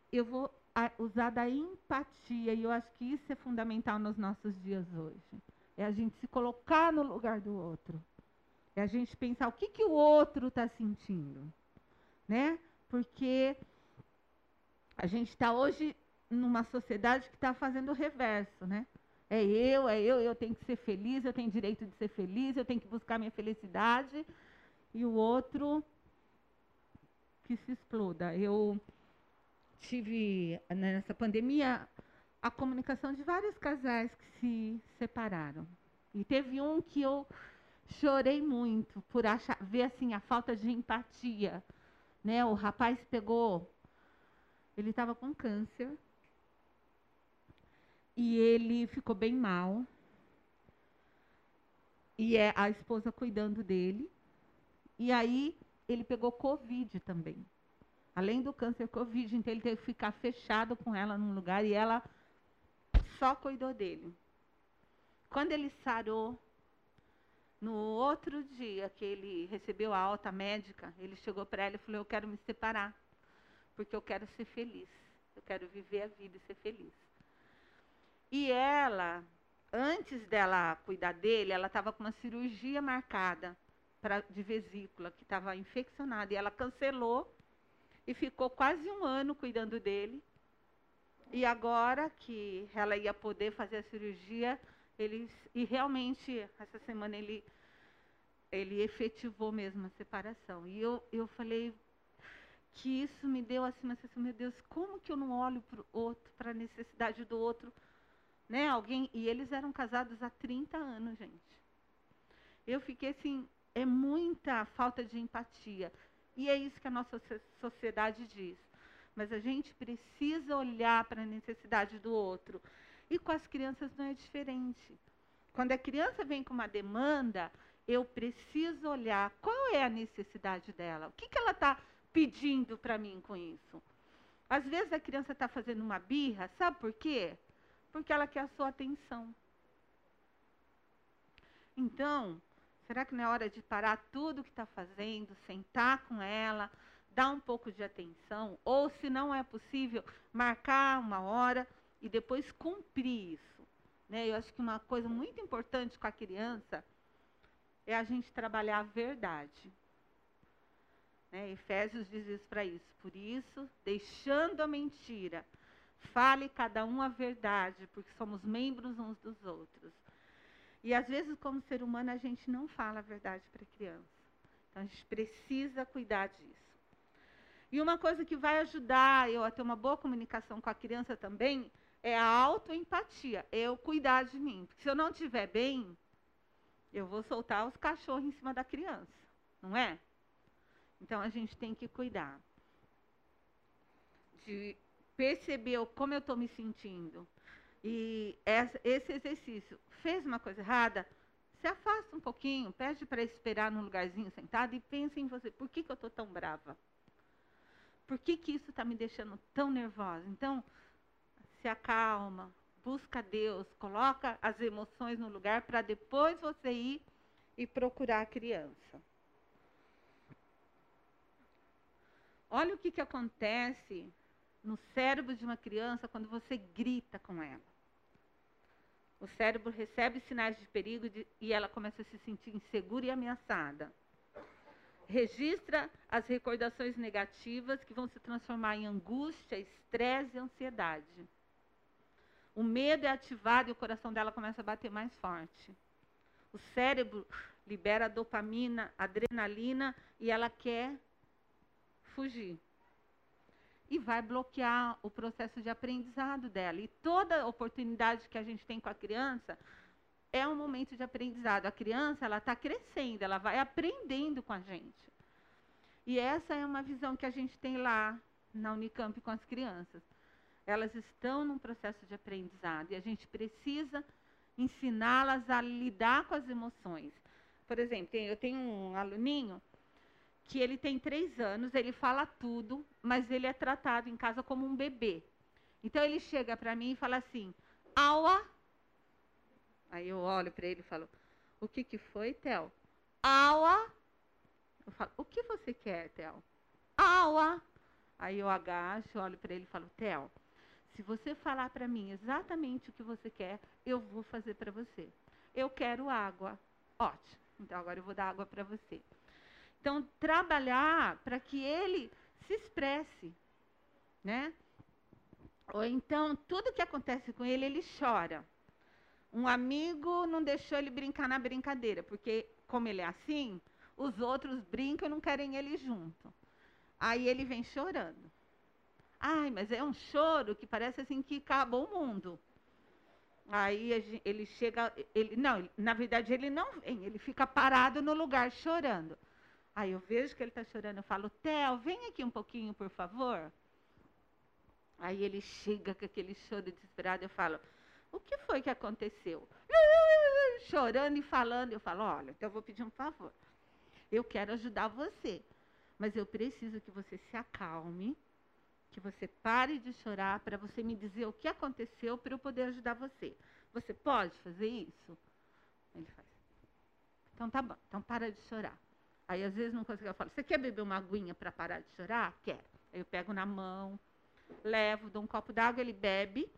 Speaker 2: eu vou usar da empatia, e eu acho que isso é fundamental nos nossos dias hoje. É a gente se colocar no lugar do outro. É a gente pensar o que, que o outro está sentindo. Né? Porque a gente está hoje numa sociedade que está fazendo o reverso, né? É eu, é eu, eu tenho que ser feliz, eu tenho direito de ser feliz, eu tenho que buscar minha felicidade. E o outro que se exploda. Eu tive nessa pandemia a comunicação de vários casais que se separaram. E teve um que eu chorei muito por achar, ver assim a falta de empatia, né? O rapaz pegou, ele estava com câncer e ele ficou bem mal. E é a esposa cuidando dele. E aí ele pegou Covid também. Além do câncer Covid, então ele teve que ficar fechado com ela num lugar e ela só cuidou dele. Quando ele sarou, no outro dia que ele recebeu a alta médica, ele chegou para ela e falou: Eu quero me separar, porque eu quero ser feliz. Eu quero viver a vida e ser feliz. E ela, antes dela cuidar dele, ela estava com uma cirurgia marcada pra, de vesícula, que estava infeccionada. E ela cancelou e ficou quase um ano cuidando dele. E agora que ela ia poder fazer a cirurgia, ele, e realmente, essa semana ele, ele efetivou mesmo a separação. E eu, eu falei, que isso me deu assim, mas assim, meu Deus, como que eu não olho para o outro, para a necessidade do outro, né? Alguém, e eles eram casados há 30 anos, gente. Eu fiquei assim, é muita falta de empatia. E é isso que a nossa sociedade diz. Mas a gente precisa olhar para a necessidade do outro. E com as crianças não é diferente. Quando a criança vem com uma demanda, eu preciso olhar qual é a necessidade dela. O que, que ela está pedindo para mim com isso? Às vezes a criança está fazendo uma birra, sabe por quê? Porque ela quer a sua atenção. Então, será que não é hora de parar tudo o que está fazendo, sentar com ela, dar um pouco de atenção? Ou, se não é possível, marcar uma hora e depois cumprir isso? Né? Eu acho que uma coisa muito importante com a criança é a gente trabalhar a verdade. Né? Efésios diz isso para isso. Por isso, deixando a mentira, fale cada um a verdade, porque somos membros uns dos outros. E às vezes, como ser humano, a gente não fala a verdade para a criança. Então a gente precisa cuidar disso. E uma coisa que vai ajudar eu a ter uma boa comunicação com a criança também é a autoempatia, eu cuidar de mim. Porque se eu não estiver bem, eu vou soltar os cachorros em cima da criança, não é? Então a gente tem que cuidar de perceber como eu estou me sentindo. E esse exercício fez uma coisa errada, se afasta um pouquinho, pede para esperar num lugarzinho sentado e pense em você. Por que, que eu estou tão brava? Por que, que isso está me deixando tão nervosa? Então, se acalma, busca Deus, coloca as emoções no lugar para depois você ir e procurar a criança. Olha o que, que acontece no cérebro de uma criança quando você grita com ela. O cérebro recebe sinais de perigo de, e ela começa a se sentir insegura e ameaçada. Registra as recordações negativas que vão se transformar em angústia, estresse e ansiedade. O medo é ativado e o coração dela começa a bater mais forte. O cérebro libera dopamina, adrenalina e ela quer fugir. E vai bloquear o processo de aprendizado dela. E toda oportunidade que a gente tem com a criança é um momento de aprendizado. A criança, ela está crescendo, ela vai aprendendo com a gente. E essa é uma visão que a gente tem lá na Unicamp com as crianças elas estão num processo de aprendizado e a gente precisa ensiná-las a lidar com as emoções. Por exemplo, eu tenho um aluninho que ele tem três anos, ele fala tudo, mas ele é tratado em casa como um bebê. Então ele chega para mim e fala assim, aua. Aí eu olho para ele e falo, o que, que foi, Theo? Aua. Eu falo, o que você quer, Theo? Aua. Aí eu agacho, olho para ele e falo, Theo, se você falar para mim exatamente o que você quer, eu vou fazer para você. Eu quero água. Ótimo. Então agora eu vou dar água para você. Então trabalhar para que ele se expresse, né? Ou então tudo que acontece com ele, ele chora. Um amigo não deixou ele brincar na brincadeira, porque como ele é assim, os outros brincam e não querem ele junto. Aí ele vem chorando. Ai, mas é um choro que parece assim que acabou o mundo. Aí ele chega, ele não, na verdade ele não vem, ele fica parado no lugar chorando. Aí eu vejo que ele está chorando, eu falo, Theo, vem aqui um pouquinho, por favor. Aí ele chega com aquele choro desesperado, eu falo, o que foi que aconteceu? Chorando e falando, eu falo, olha, então eu vou pedir um favor. Eu quero ajudar você, mas eu preciso que você se acalme que você pare de chorar para você me dizer o que aconteceu para eu poder ajudar você. Você pode fazer isso? Ele faz. Então tá bom, então para de chorar. Aí às vezes não consigo, eu falo, você quer beber uma aguinha para parar de chorar? Quero. Aí eu pego na mão, levo, dou um copo d'água, ele bebe,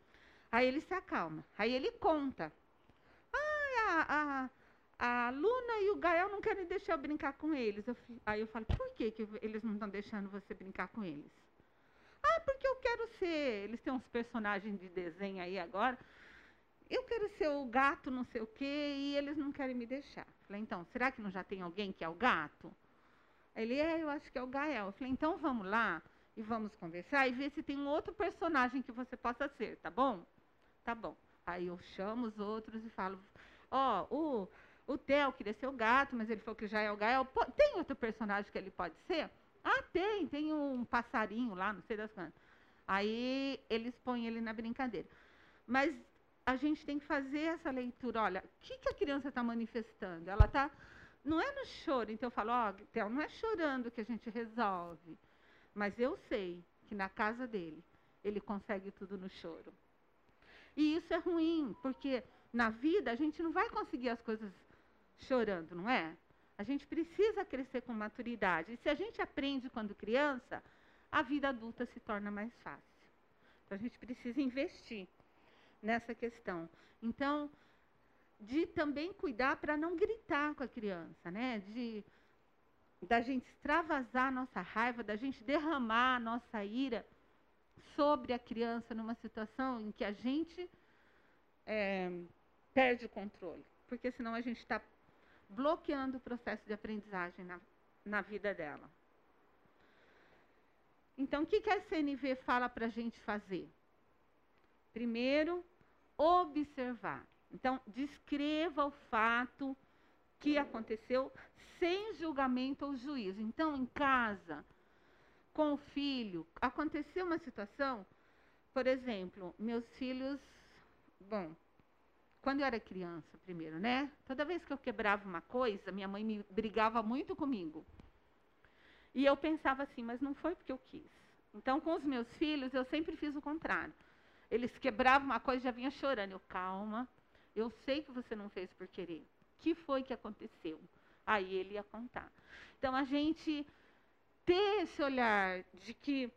Speaker 2: aí ele se acalma. Aí ele conta. A, a, a Luna e o Gael não querem deixar eu brincar com eles. Eu, aí eu falo, por que, que eles não estão deixando você brincar com eles? Ah, porque eu quero ser. Eles têm uns personagens de desenho aí agora. Eu quero ser o gato, não sei o quê, e eles não querem me deixar. Falei, então, será que não já tem alguém que é o gato? Ele é, eu acho que é o Gael. Eu falei, então vamos lá e vamos conversar e ver se tem um outro personagem que você possa ser, tá bom? Tá bom. Aí eu chamo os outros e falo, ó, oh, o, o Theo queria ser o gato, mas ele falou que já é o Gael. Tem outro personagem que ele pode ser? Ah, tem, tem um passarinho lá, não sei das quantas. Aí eles põem ele na brincadeira. Mas a gente tem que fazer essa leitura. Olha, o que, que a criança está manifestando? Ela está. Não é no choro. Então eu falo, ó, oh, não é chorando que a gente resolve. Mas eu sei que na casa dele, ele consegue tudo no choro. E isso é ruim, porque na vida a gente não vai conseguir as coisas chorando, não é? A gente precisa crescer com maturidade. E se a gente aprende quando criança, a vida adulta se torna mais fácil. Então a gente precisa investir nessa questão. Então, de também cuidar para não gritar com a criança, né? De da gente extravasar a nossa raiva, da gente derramar a nossa ira sobre a criança numa situação em que a gente é, perde o controle. Porque senão a gente está bloqueando o processo de aprendizagem na, na vida dela. Então, o que, que a CNV fala para a gente fazer? Primeiro, observar. Então, descreva o fato que aconteceu sem julgamento ou juízo. Então, em casa, com o filho, aconteceu uma situação, por exemplo, meus filhos, bom, quando eu era criança, primeiro, né? Toda vez que eu quebrava uma coisa, minha mãe me brigava muito comigo. E eu pensava assim, mas não foi porque eu quis. Então, com os meus filhos, eu sempre fiz o contrário. Eles quebravam uma coisa e já vinha chorando. Eu, calma, eu sei que você não fez por querer. O que foi que aconteceu? Aí ele ia contar. Então, a gente ter esse olhar de que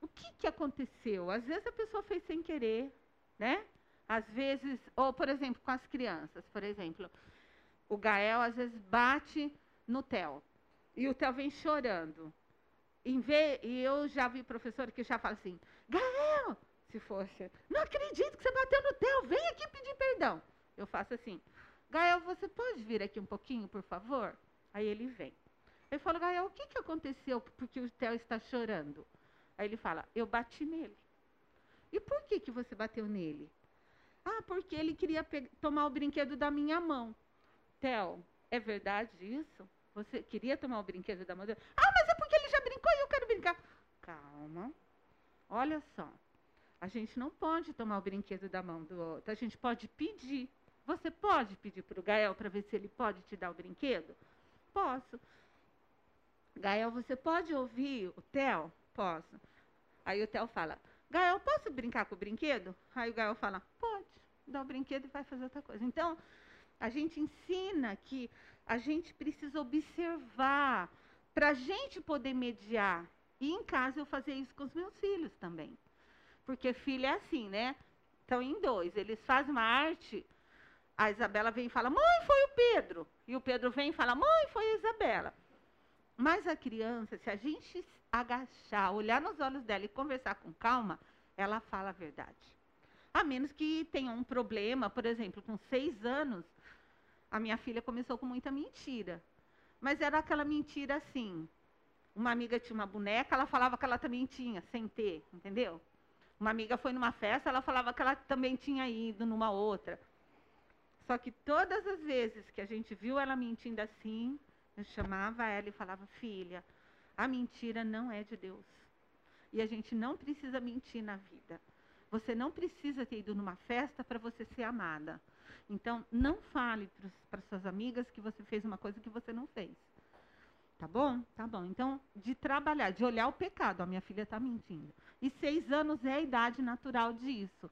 Speaker 2: o que, que aconteceu? Às vezes a pessoa fez sem querer, né? Às vezes, ou por exemplo, com as crianças, por exemplo, o Gael às vezes bate no Theo e o Theo vem chorando. Em vez, e eu já vi professor que já fala assim, Gael, se fosse, não acredito que você bateu no Theo, vem aqui pedir perdão. Eu faço assim, Gael, você pode vir aqui um pouquinho, por favor? Aí ele vem. Eu falo, Gael, o que, que aconteceu porque o Theo está chorando? Aí ele fala, eu bati nele. E por que, que você bateu nele? Ah, porque ele queria tomar o brinquedo da minha mão. Theo, é verdade isso? Você queria tomar o brinquedo da mão dele? Ah, mas é porque ele já brincou e eu quero brincar. Calma. Olha só. A gente não pode tomar o brinquedo da mão do outro. A gente pode pedir. Você pode pedir para o Gael para ver se ele pode te dar o brinquedo? Posso. Gael, você pode ouvir o Theo? Posso. Aí o Theo fala, Gael, posso brincar com o brinquedo? Aí o Gael fala, pode, dá o brinquedo e vai fazer outra coisa. Então, a gente ensina que a gente precisa observar para a gente poder mediar. E em casa eu fazia isso com os meus filhos também. Porque filho é assim, né? Estão em dois. Eles fazem uma arte, a Isabela vem e fala, mãe, foi o Pedro. E o Pedro vem e fala, mãe, foi a Isabela. Mas a criança, se a gente agachar, olhar nos olhos dela e conversar com calma, ela fala a verdade. A menos que tenha um problema, por exemplo, com seis anos, a minha filha começou com muita mentira. Mas era aquela mentira assim. Uma amiga tinha uma boneca, ela falava que ela também tinha, sem ter, entendeu? Uma amiga foi numa festa, ela falava que ela também tinha ido numa outra. Só que todas as vezes que a gente viu ela mentindo assim, eu chamava ela e falava: Filha, a mentira não é de Deus. E a gente não precisa mentir na vida. Você não precisa ter ido numa festa para você ser amada. Então, não fale para suas amigas que você fez uma coisa que você não fez. Tá bom? Tá bom. Então, de trabalhar, de olhar o pecado. A minha filha está mentindo. E seis anos é a idade natural disso.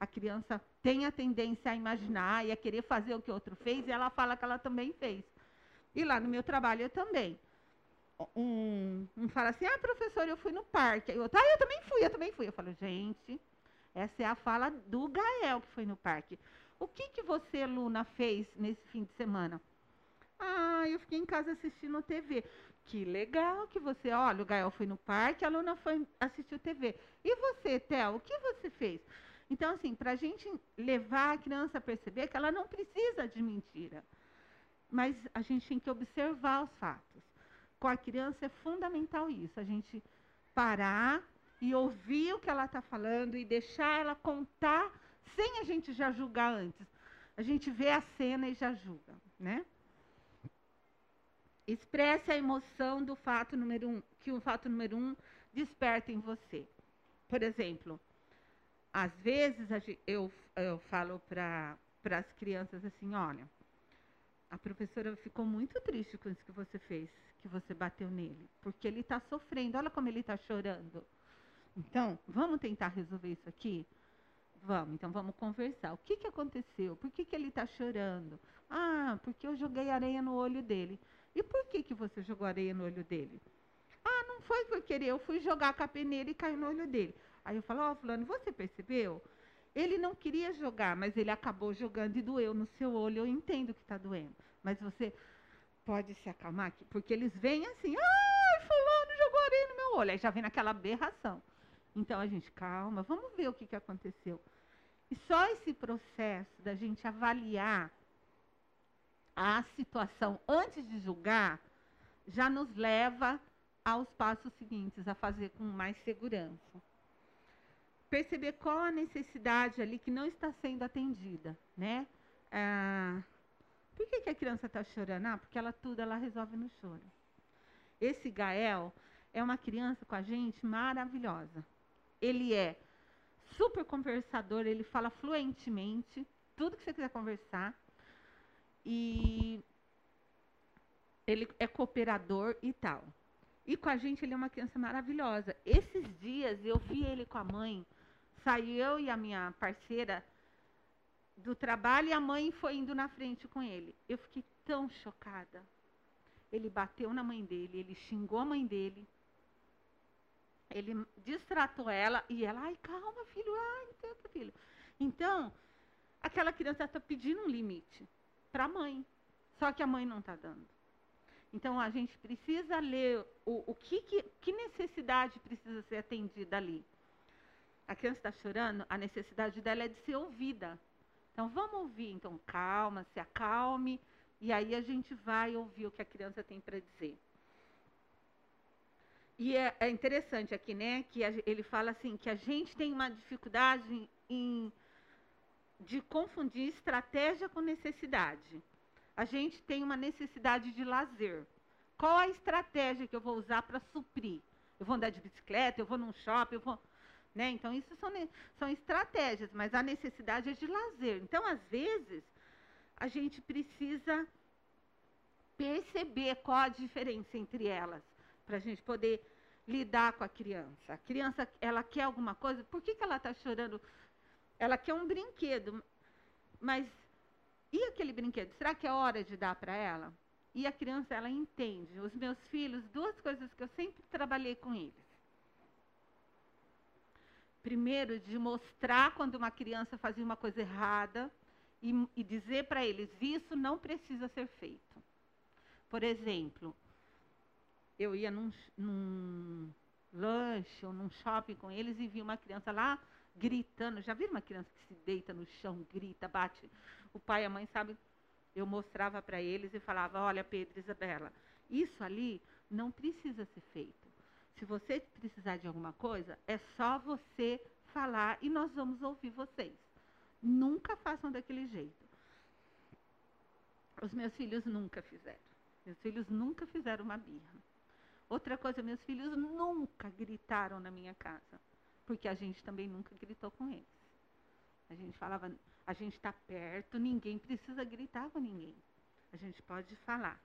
Speaker 2: A criança tem a tendência a imaginar e a querer fazer o que outro fez, e ela fala que ela também fez. E lá no meu trabalho eu também. Um, um fala assim, ah, professor, eu fui no parque. Aí outro, ah, eu também fui, eu também fui. Eu falo, gente, essa é a fala do Gael que foi no parque. O que, que você, Luna, fez nesse fim de semana? Ah, eu fiquei em casa assistindo TV. Que legal que você, olha, o Gael foi no parque, a Luna foi assistir TV. E você, Theo, o que você fez? Então, assim, para a gente levar a criança a perceber que ela não precisa de mentira mas a gente tem que observar os fatos. com a criança é fundamental isso, a gente parar e ouvir o que ela está falando e deixar ela contar sem a gente já julgar antes. A gente vê a cena e já julga, né? Expresse a emoção do fato número um, que o fato número um desperta em você. Por exemplo, às vezes eu, eu falo para as crianças assim, olha, a professora ficou muito triste com isso que você fez, que você bateu nele, porque ele está sofrendo, olha como ele está chorando. Então, vamos tentar resolver isso aqui? Vamos, então vamos conversar. O que, que aconteceu? Por que, que ele está chorando? Ah, porque eu joguei areia no olho dele. E por que, que você jogou areia no olho dele? Ah, não foi por querer, eu fui jogar a capeneira e caiu no olho dele. Aí eu falo, ó, oh, fulano, você percebeu? Ele não queria jogar, mas ele acabou jogando e doeu no seu olho. Eu entendo que está doendo. Mas você pode se acalmar, porque eles vêm assim, ai, fulano jogou areia no meu olho. Aí já vem naquela aberração. Então a gente, calma, vamos ver o que, que aconteceu. E só esse processo da gente avaliar a situação antes de julgar já nos leva aos passos seguintes, a fazer com mais segurança. Perceber qual a necessidade ali que não está sendo atendida, né? Ah, por que, que a criança está chorando? Ah, porque ela tudo ela resolve no choro. Esse Gael é uma criança com a gente maravilhosa. Ele é super conversador, ele fala fluentemente, tudo que você quiser conversar. E ele é cooperador e tal. E com a gente ele é uma criança maravilhosa. Esses dias eu vi ele com a mãe, saiu eu e a minha parceira do trabalho e a mãe foi indo na frente com ele. Eu fiquei tão chocada. Ele bateu na mãe dele, ele xingou a mãe dele. Ele distratou ela e ela, ai, calma, filho, ai, tenta, filho. Então, aquela criança está pedindo um limite para a mãe. Só que a mãe não está dando. Então, a gente precisa ler o, o que, que, que necessidade precisa ser atendida ali. A criança está chorando, a necessidade dela é de ser ouvida. Então, vamos ouvir. Então, calma, se acalme. E aí a gente vai ouvir o que a criança tem para dizer. E é, é, interessante aqui, né, que a, ele fala assim, que a gente tem uma dificuldade em de confundir estratégia com necessidade. A gente tem uma necessidade de lazer. Qual a estratégia que eu vou usar para suprir? Eu vou andar de bicicleta, eu vou num shopping, eu vou. Né? Então, isso são, são estratégias, mas a necessidade é de lazer. Então, às vezes, a gente precisa perceber qual a diferença entre elas, para a gente poder lidar com a criança. A criança, ela quer alguma coisa, por que, que ela está chorando? Ela quer um brinquedo, mas e aquele brinquedo? Será que é hora de dar para ela? E a criança, ela entende. Os meus filhos, duas coisas que eu sempre trabalhei com eles. Primeiro, de mostrar quando uma criança fazia uma coisa errada e, e dizer para eles: isso não precisa ser feito. Por exemplo, eu ia num, num lanche ou num shopping com eles e vi uma criança lá gritando. Já viram uma criança que se deita no chão, grita, bate? O pai e a mãe, sabe? Eu mostrava para eles e falava: Olha, Pedro Isabela, isso ali não precisa ser feito. Se você precisar de alguma coisa, é só você falar e nós vamos ouvir vocês. Nunca façam daquele jeito. Os meus filhos nunca fizeram. Meus filhos nunca fizeram uma birra. Outra coisa, meus filhos nunca gritaram na minha casa porque a gente também nunca gritou com eles. A gente falava, a gente está perto, ninguém precisa gritar com ninguém. A gente pode falar.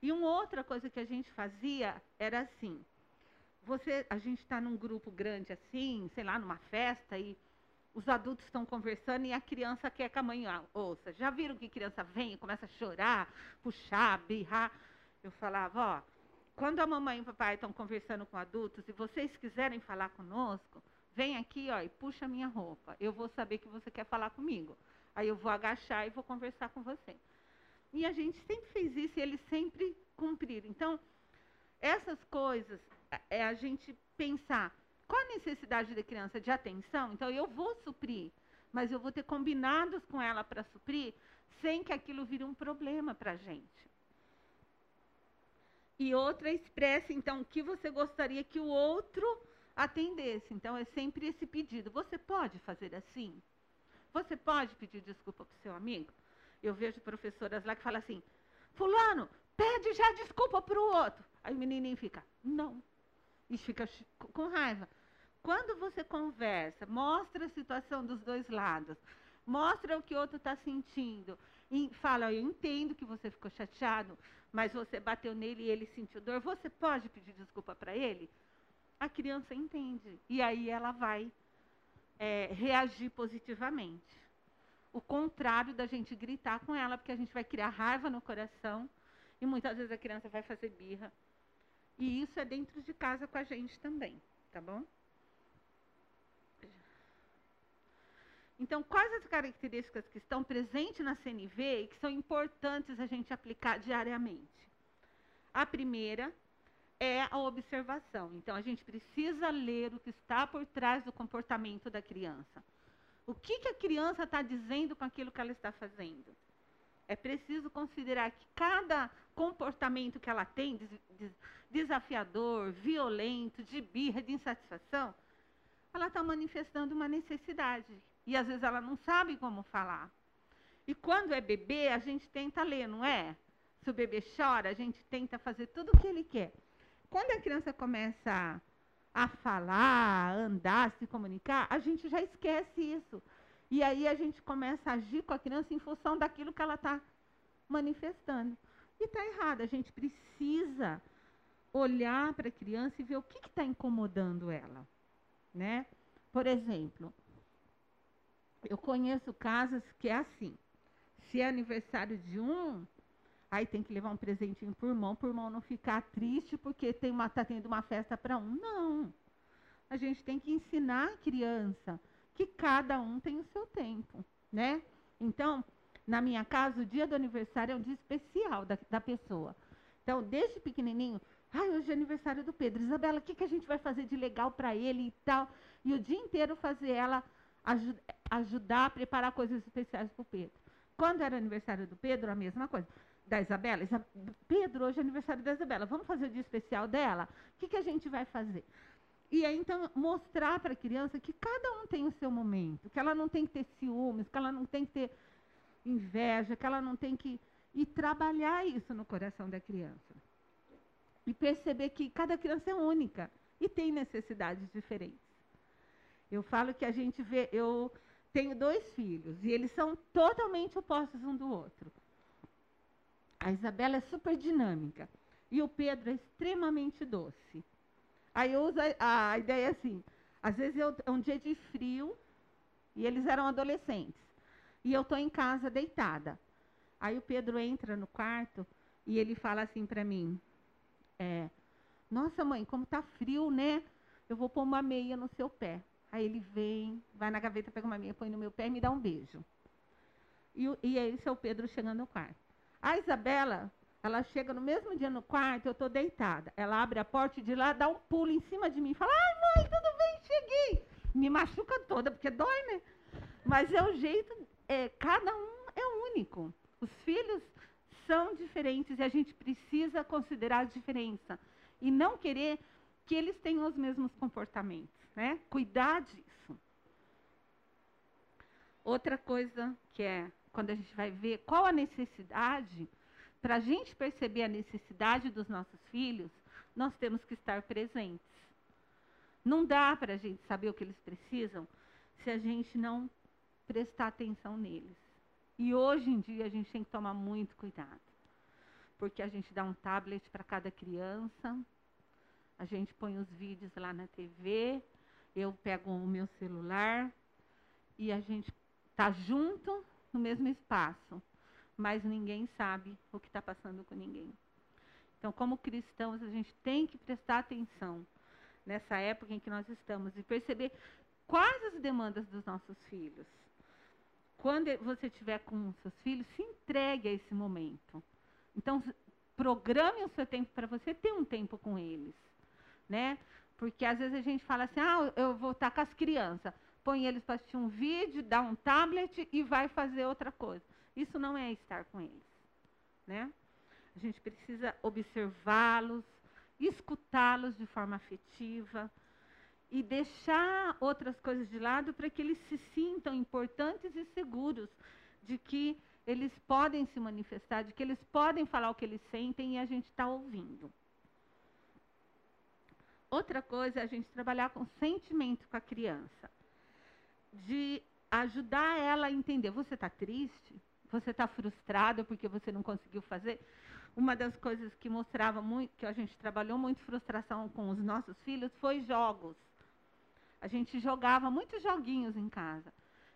Speaker 2: E uma outra coisa que a gente fazia era assim: você, a gente está num grupo grande assim, sei lá, numa festa e os adultos estão conversando e a criança quer que a mãe ouça. Já viram que criança vem e começa a chorar, puxar, birrar? Eu falava, ó, quando a mamãe e o papai estão conversando com adultos e vocês quiserem falar conosco, vem aqui ó, e puxa minha roupa. Eu vou saber que você quer falar comigo. Aí eu vou agachar e vou conversar com você. E a gente sempre fez isso e eles sempre cumpriram. Então, essas coisas é a gente pensar qual a necessidade da criança de atenção. Então, eu vou suprir, mas eu vou ter combinados com ela para suprir sem que aquilo vire um problema para a gente. E outra, expresse, então, o que você gostaria que o outro atendesse. Então, é sempre esse pedido. Você pode fazer assim? Você pode pedir desculpa para o seu amigo? Eu vejo professoras lá que falam assim: Fulano, pede já desculpa para o outro. Aí o menininho fica: Não. E fica com raiva. Quando você conversa, mostra a situação dos dois lados, mostra o que o outro está sentindo, e fala: Eu entendo que você ficou chateado, mas você bateu nele e ele sentiu dor. Você pode pedir desculpa para ele? A criança entende. E aí ela vai é, reagir positivamente. O contrário da gente gritar com ela, porque a gente vai criar raiva no coração e muitas vezes a criança vai fazer birra. E isso é dentro de casa com a gente também, tá bom? Então, quais as características que estão presentes na CNV e que são importantes a gente aplicar diariamente? A primeira é a observação. Então, a gente precisa ler o que está por trás do comportamento da criança. O que, que a criança está dizendo com aquilo que ela está fazendo? É preciso considerar que cada comportamento que ela tem, desafiador, violento, de birra, de insatisfação, ela está manifestando uma necessidade e às vezes ela não sabe como falar. E quando é bebê, a gente tenta ler, não é? Se o bebê chora, a gente tenta fazer tudo o que ele quer. Quando a criança começa a, falar, a andar, a se comunicar, a gente já esquece isso. E aí a gente começa a agir com a criança em função daquilo que ela está manifestando. E está errado. A gente precisa olhar para a criança e ver o que está incomodando ela. Né? Por exemplo, eu conheço casas que é assim. Se é aniversário de um, aí tem que levar um presentinho por mão, por mão não ficar triste porque tem uma tá tendo uma festa para um. Não. A gente tem que ensinar a criança que cada um tem o seu tempo, né? Então, na minha casa, o dia do aniversário é um dia especial da, da pessoa. Então, desde pequenininho, ai, hoje é aniversário do Pedro. Isabela, o que, que a gente vai fazer de legal para ele e tal? E o dia inteiro fazer ela ajudar a preparar coisas especiais para o Pedro. Quando era aniversário do Pedro, a mesma coisa. Da Isabela, Isab... Pedro, hoje é aniversário da Isabela, vamos fazer o dia especial dela? O que, que a gente vai fazer? E aí, então, mostrar para a criança que cada um tem o seu momento, que ela não tem que ter ciúmes, que ela não tem que ter inveja, que ela não tem que. E trabalhar isso no coração da criança. E perceber que cada criança é única e tem necessidades diferentes. Eu falo que a gente vê, eu tenho dois filhos e eles são totalmente opostos um do outro. A Isabela é super dinâmica e o Pedro é extremamente doce. Aí eu uso a, a ideia assim, às vezes eu, é um dia de frio e eles eram adolescentes. E eu estou em casa deitada. Aí o Pedro entra no quarto e ele fala assim para mim: é, Nossa, mãe, como tá frio, né? Eu vou pôr uma meia no seu pé. Aí ele vem, vai na gaveta, pega uma meia, põe no meu pé e me dá um beijo. E, e esse é o Pedro chegando no quarto. A Isabela, ela chega no mesmo dia no quarto, eu estou deitada. Ela abre a porta de lá dá um pulo em cima de mim e fala: Ai, mãe, tudo bem, cheguei. Me machuca toda, porque dói, né? Mas é o jeito, é, cada um é único. Os filhos são diferentes e a gente precisa considerar a diferença. E não querer que eles tenham os mesmos comportamentos né? Cuidar disso. Outra coisa que é quando a gente vai ver qual a necessidade, para a gente perceber a necessidade dos nossos filhos, nós temos que estar presentes. Não dá para a gente saber o que eles precisam se a gente não prestar atenção neles. E hoje em dia a gente tem que tomar muito cuidado. Porque a gente dá um tablet para cada criança, a gente põe os vídeos lá na TV, eu pego o meu celular e a gente está junto no mesmo espaço, mas ninguém sabe o que está passando com ninguém. Então, como cristãos, a gente tem que prestar atenção nessa época em que nós estamos e perceber quais as demandas dos nossos filhos. Quando você estiver com seus filhos, se entregue a esse momento. Então, programe o seu tempo para você ter um tempo com eles, né? Porque às vezes a gente fala assim, ah, eu vou estar com as crianças. Põe eles para assistir um vídeo, dá um tablet e vai fazer outra coisa. Isso não é estar com eles. Né? A gente precisa observá-los, escutá-los de forma afetiva e deixar outras coisas de lado para que eles se sintam importantes e seguros de que eles podem se manifestar, de que eles podem falar o que eles sentem e a gente está ouvindo. Outra coisa é a gente trabalhar com sentimento com a criança, de ajudar ela a entender. Você está triste? Você está frustrado porque você não conseguiu fazer? Uma das coisas que mostrava muito, que a gente trabalhou muito frustração com os nossos filhos, foi jogos. A gente jogava muitos joguinhos em casa.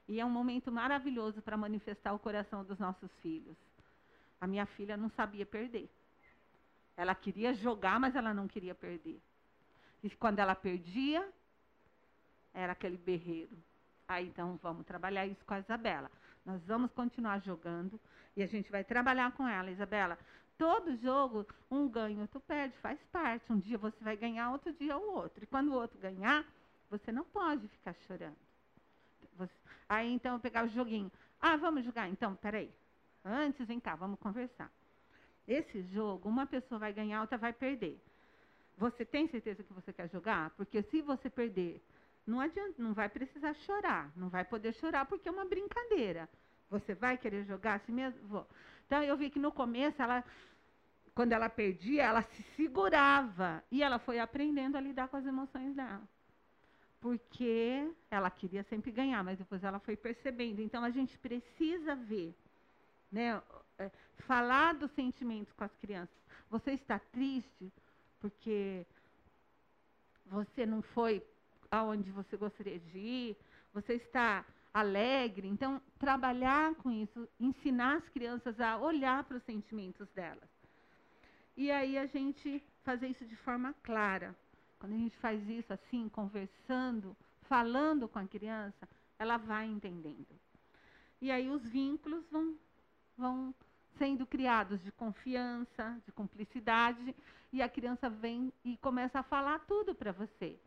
Speaker 2: E é um momento maravilhoso para manifestar o coração dos nossos filhos. A minha filha não sabia perder. Ela queria jogar, mas ela não queria perder. E quando ela perdia, era aquele berreiro. Aí então vamos trabalhar isso com a Isabela. Nós vamos continuar jogando e a gente vai trabalhar com ela, Isabela. Todo jogo, um ganha, outro perde, faz parte. Um dia você vai ganhar, outro dia o outro. E quando o outro ganhar, você não pode ficar chorando. Você... Aí então eu pegar o joguinho. Ah, vamos jogar? Então, peraí. Antes, vem cá, vamos conversar. Esse jogo, uma pessoa vai ganhar, outra vai perder. Você tem certeza que você quer jogar? Porque se você perder, não adianta, não vai precisar chorar, não vai poder chorar porque é uma brincadeira. Você vai querer jogar assim mesmo? Vou. Então eu vi que no começo ela quando ela perdia, ela se segurava e ela foi aprendendo a lidar com as emoções dela. Porque ela queria sempre ganhar, mas depois ela foi percebendo. Então a gente precisa ver, né, é, falar dos sentimentos com as crianças. Você está triste? Porque você não foi aonde você gostaria de ir, você está alegre. Então, trabalhar com isso, ensinar as crianças a olhar para os sentimentos delas. E aí a gente fazer isso de forma clara. Quando a gente faz isso assim, conversando, falando com a criança, ela vai entendendo. E aí os vínculos vão, vão sendo criados de confiança, de cumplicidade, e a criança vem e começa a falar tudo para você.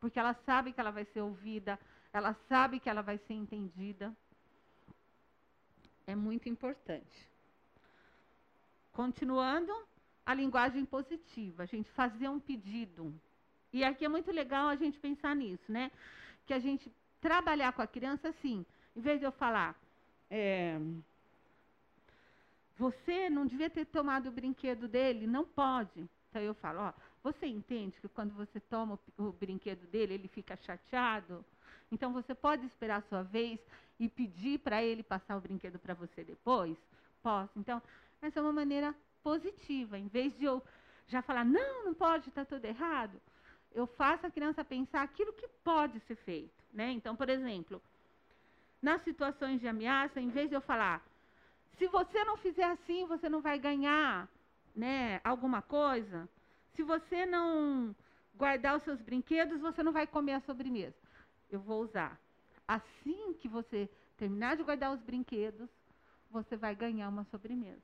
Speaker 2: Porque ela sabe que ela vai ser ouvida, ela sabe que ela vai ser entendida. É muito importante. Continuando, a linguagem positiva, a gente fazer um pedido. E aqui é muito legal a gente pensar nisso, né? Que a gente trabalhar com a criança assim, em vez de eu falar, é, você não devia ter tomado o brinquedo dele, não pode. Então eu falo, ó, você entende que quando você toma o, brinquedo dele, ele fica chateado? Então você pode esperar a sua vez e pedir para ele passar o brinquedo para você depois? Posso. Então, essa é uma maneira positiva. Em vez de eu já falar, não, não pode, está tudo errado, eu faço a criança pensar aquilo que pode ser feito. Né? Então, por exemplo, nas situações de ameaça, em vez de eu falar, se você não fizer assim, você não vai ganhar né, alguma coisa. Se você não guardar os seus brinquedos, você não vai comer a sobremesa. Eu vou usar. Assim que você terminar de guardar os brinquedos, você vai ganhar uma sobremesa.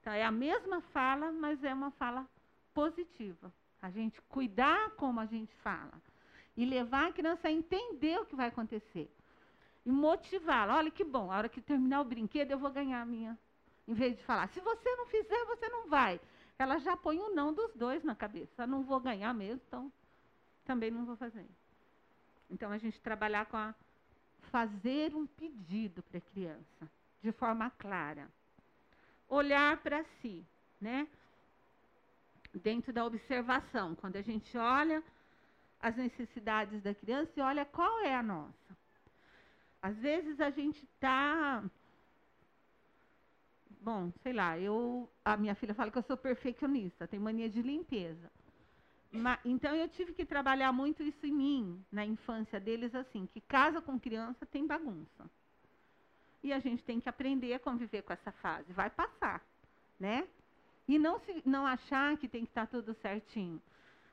Speaker 2: Então, é a mesma fala, mas é uma fala positiva. A gente cuidar como a gente fala. E levar a criança a entender o que vai acontecer e motivá-la. Olha que bom, a hora que terminar o brinquedo eu vou ganhar a minha. Em vez de falar, se você não fizer, você não vai. Ela já põe o não dos dois na cabeça. Eu não vou ganhar mesmo, então também não vou fazer. Então a gente trabalhar com a fazer um pedido para a criança, de forma clara. Olhar para si, né? Dentro da observação, quando a gente olha as necessidades da criança e olha qual é a nossa. Às vezes a gente está. Bom, sei lá, eu. A minha filha fala que eu sou perfeccionista, tem mania de limpeza. Mas, então eu tive que trabalhar muito isso em mim, na infância deles, assim, que casa com criança tem bagunça. E a gente tem que aprender a conviver com essa fase. Vai passar, né? E não, se, não achar que tem que estar tá tudo certinho.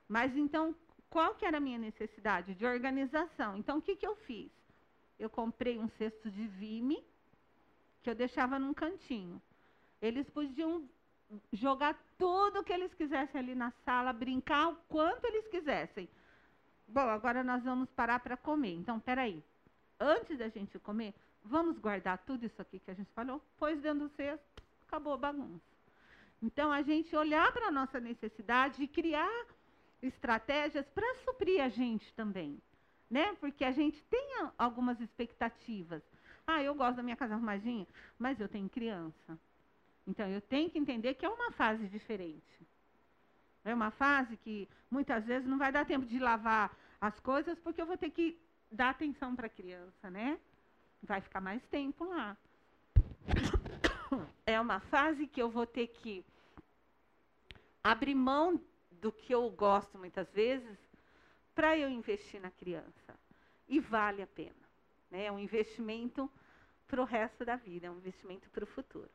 Speaker 2: Mas então, qual que era a minha necessidade? De organização. Então, o que, que eu fiz? Eu comprei um cesto de vime que eu deixava num cantinho. Eles podiam jogar tudo que eles quisessem ali na sala, brincar o quanto eles quisessem. Bom, agora nós vamos parar para comer. Então, peraí. Antes da gente comer, vamos guardar tudo isso aqui que a gente falou? Pôs dentro do cesto, acabou a bagunça. Então, a gente olhar para a nossa necessidade e criar estratégias para suprir a gente também. Né? Porque a gente tem algumas expectativas. Ah, eu gosto da minha casa arrumadinha, mas eu tenho criança. Então, eu tenho que entender que é uma fase diferente. É uma fase que muitas vezes não vai dar tempo de lavar as coisas, porque eu vou ter que dar atenção para a criança, né? Vai ficar mais tempo lá. É uma fase que eu vou ter que abrir mão do que eu gosto muitas vezes para eu investir na criança. E vale a pena. Né? É um investimento para o resto da vida, é um investimento para o futuro.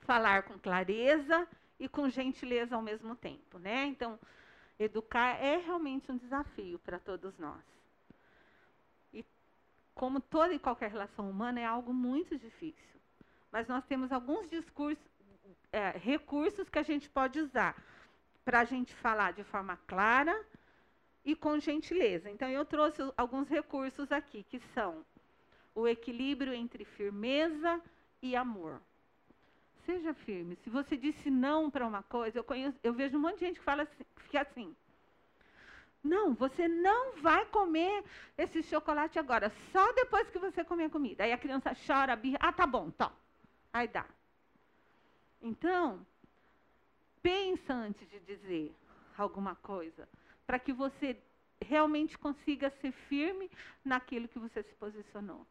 Speaker 2: Falar com clareza e com gentileza ao mesmo tempo, né? Então, educar é realmente um desafio para todos nós. E como toda e qualquer relação humana é algo muito difícil. Mas nós temos alguns discursos, é, recursos que a gente pode usar para a gente falar de forma clara e com gentileza. Então, eu trouxe alguns recursos aqui, que são o equilíbrio entre firmeza e amor seja firme. Se você disse não para uma coisa, eu, conheço, eu vejo um monte de gente que fala assim, fica assim. Não, você não vai comer esse chocolate agora, só depois que você comer a comida. Aí a criança chora, birra, ah, tá bom, tá. Aí dá. Então, pensa antes de dizer alguma coisa, para que você realmente consiga ser firme naquilo que você se posicionou.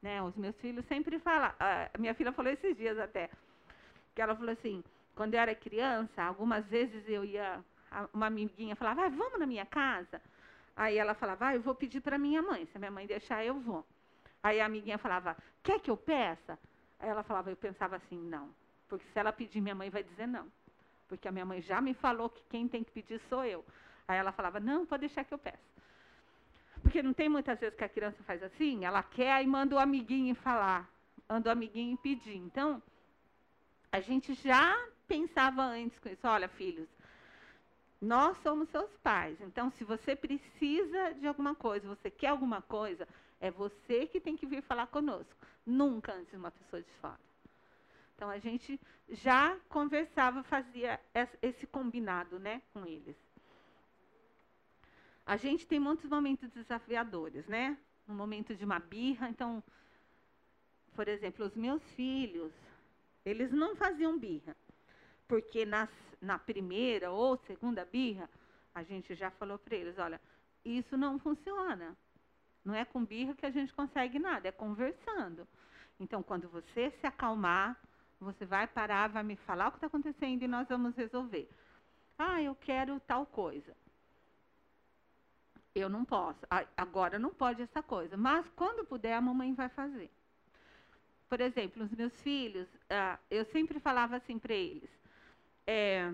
Speaker 2: Né? Os meus filhos sempre falam, a minha filha falou esses dias até, que ela falou assim, quando eu era criança, algumas vezes eu ia, uma amiguinha falava, ah, vamos na minha casa? Aí ela falava, ah, eu vou pedir para minha mãe, se a minha mãe deixar, eu vou. Aí a amiguinha falava, quer que eu peça? Aí ela falava, eu pensava assim, não, porque se ela pedir, minha mãe vai dizer não. Porque a minha mãe já me falou que quem tem que pedir sou eu. Aí ela falava, não, pode deixar que eu peço. Porque não tem muitas vezes que a criança faz assim, ela quer e manda o amiguinho falar, manda o amiguinho pedir. Então, a gente já pensava antes com isso. Olha, filhos, nós somos seus pais. Então, se você precisa de alguma coisa, você quer alguma coisa, é você que tem que vir falar conosco. Nunca antes uma pessoa de fora. Então, a gente já conversava, fazia esse combinado né, com eles. A gente tem muitos momentos desafiadores, né? No momento de uma birra. Então, por exemplo, os meus filhos, eles não faziam birra. Porque nas, na primeira ou segunda birra, a gente já falou para eles: olha, isso não funciona. Não é com birra que a gente consegue nada, é conversando. Então, quando você se acalmar, você vai parar, vai me falar o que está acontecendo e nós vamos resolver. Ah, eu quero tal coisa. Eu não posso. Agora não pode essa coisa. Mas quando puder, a mamãe vai fazer por exemplo, os meus filhos, ah, eu sempre falava assim para eles: é,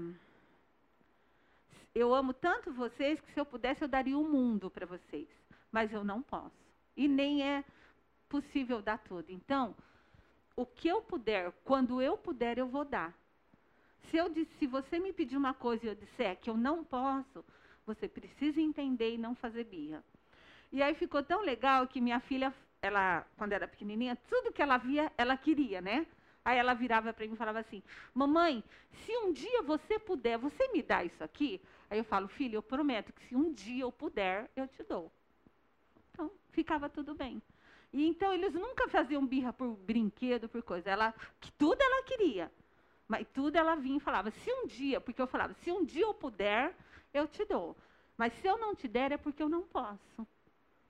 Speaker 2: eu amo tanto vocês que se eu pudesse eu daria o mundo para vocês, mas eu não posso e nem é possível dar tudo. Então, o que eu puder, quando eu puder, eu vou dar. Se eu se você me pedir uma coisa e eu disser que eu não posso, você precisa entender e não fazer birra. E aí ficou tão legal que minha filha ela, quando era pequenininha, tudo que ela via, ela queria, né? Aí ela virava para mim e falava assim: Mamãe, se um dia você puder, você me dá isso aqui? Aí eu falo: Filho, eu prometo que se um dia eu puder, eu te dou. Então, ficava tudo bem. E então eles nunca faziam birra por brinquedo, por coisa. Ela, que tudo ela queria. Mas tudo ela vinha e falava: Se um dia, porque eu falava: Se um dia eu puder, eu te dou. Mas se eu não te der, é porque eu não posso.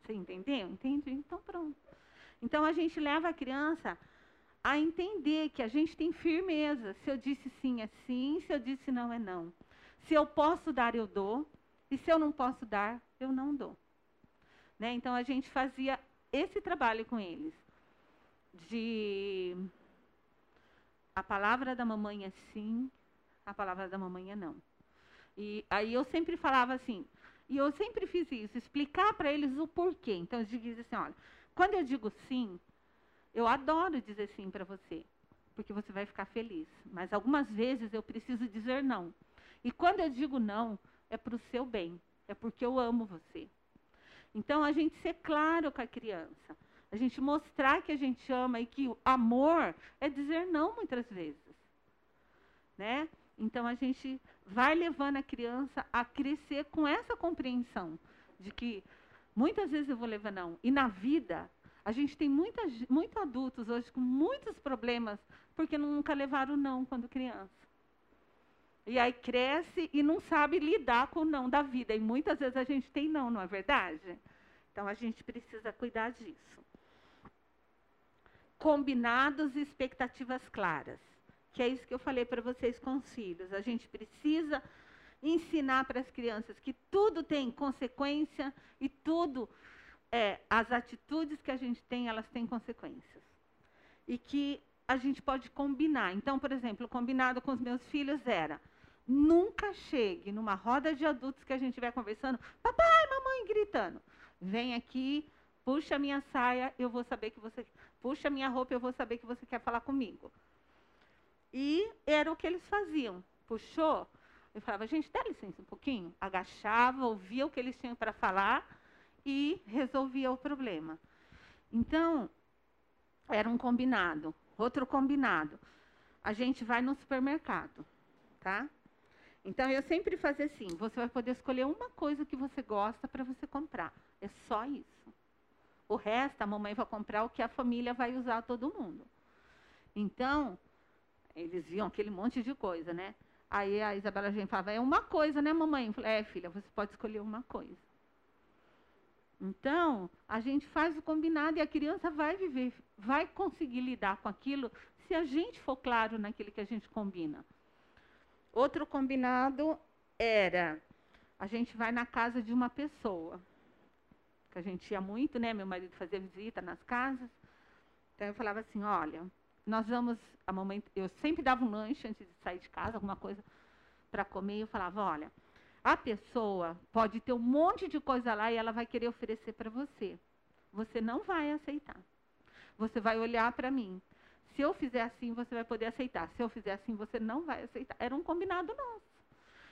Speaker 2: Você entendeu? Entendi? Então pronto. Então a gente leva a criança a entender que a gente tem firmeza. Se eu disse sim, é sim. Se eu disse não, é não. Se eu posso dar, eu dou. E se eu não posso dar, eu não dou. Né? Então a gente fazia esse trabalho com eles. De a palavra da mamãe é sim, a palavra da mamãe é não. E aí eu sempre falava assim, e eu sempre fiz isso, explicar para eles o porquê. Então, eu digo assim, olha, quando eu digo sim, eu adoro dizer sim para você, porque você vai ficar feliz. Mas algumas vezes eu preciso dizer não. E quando eu digo não, é para o seu bem, é porque eu amo você. Então, a gente ser claro com a criança, a gente mostrar que a gente ama e que o amor é dizer não muitas vezes. né? Então a gente vai levando a criança a crescer com essa compreensão de que muitas vezes eu vou levar não. E na vida, a gente tem muitos adultos hoje com muitos problemas porque nunca levaram não quando criança. E aí cresce e não sabe lidar com o não da vida. E muitas vezes a gente tem não, não é verdade? Então a gente precisa cuidar disso. Combinados e expectativas claras. Que é isso que eu falei para vocês com os filhos. A gente precisa ensinar para as crianças que tudo tem consequência e tudo, é, as atitudes que a gente tem, elas têm consequências. E que a gente pode combinar. Então, por exemplo, combinado com os meus filhos era: nunca chegue numa roda de adultos que a gente estiver conversando, papai, mamãe gritando. Vem aqui, puxa minha saia, eu vou saber que você. Puxa minha roupa, eu vou saber que você quer falar comigo. E era o que eles faziam. Puxou, eu falava, gente, dá licença um pouquinho. Agachava, ouvia o que eles tinham para falar e resolvia o problema. Então, era um combinado. Outro combinado. A gente vai no supermercado, tá? Então, eu sempre fazia assim: você vai poder escolher uma coisa que você gosta para você comprar. É só isso. O resto, a mamãe vai comprar o que a família vai usar todo mundo. Então, eles viam aquele monte de coisa, né? Aí a Isabela gente falava, é uma coisa, né, mamãe? Eu falei, é, filha, você pode escolher uma coisa. Então, a gente faz o combinado e a criança vai viver, vai conseguir lidar com aquilo se a gente for claro naquilo que a gente combina. Outro combinado era a gente vai na casa de uma pessoa, que a gente ia muito, né? Meu marido fazia visita nas casas. Então eu falava assim, olha, nós vamos, a mamãe, eu sempre dava um lanche antes de sair de casa, alguma coisa para comer, e eu falava, olha, a pessoa pode ter um monte de coisa lá e ela vai querer oferecer para você. Você não vai aceitar. Você vai olhar para mim. Se eu fizer assim, você vai poder aceitar. Se eu fizer assim, você não vai aceitar. Era um combinado nosso.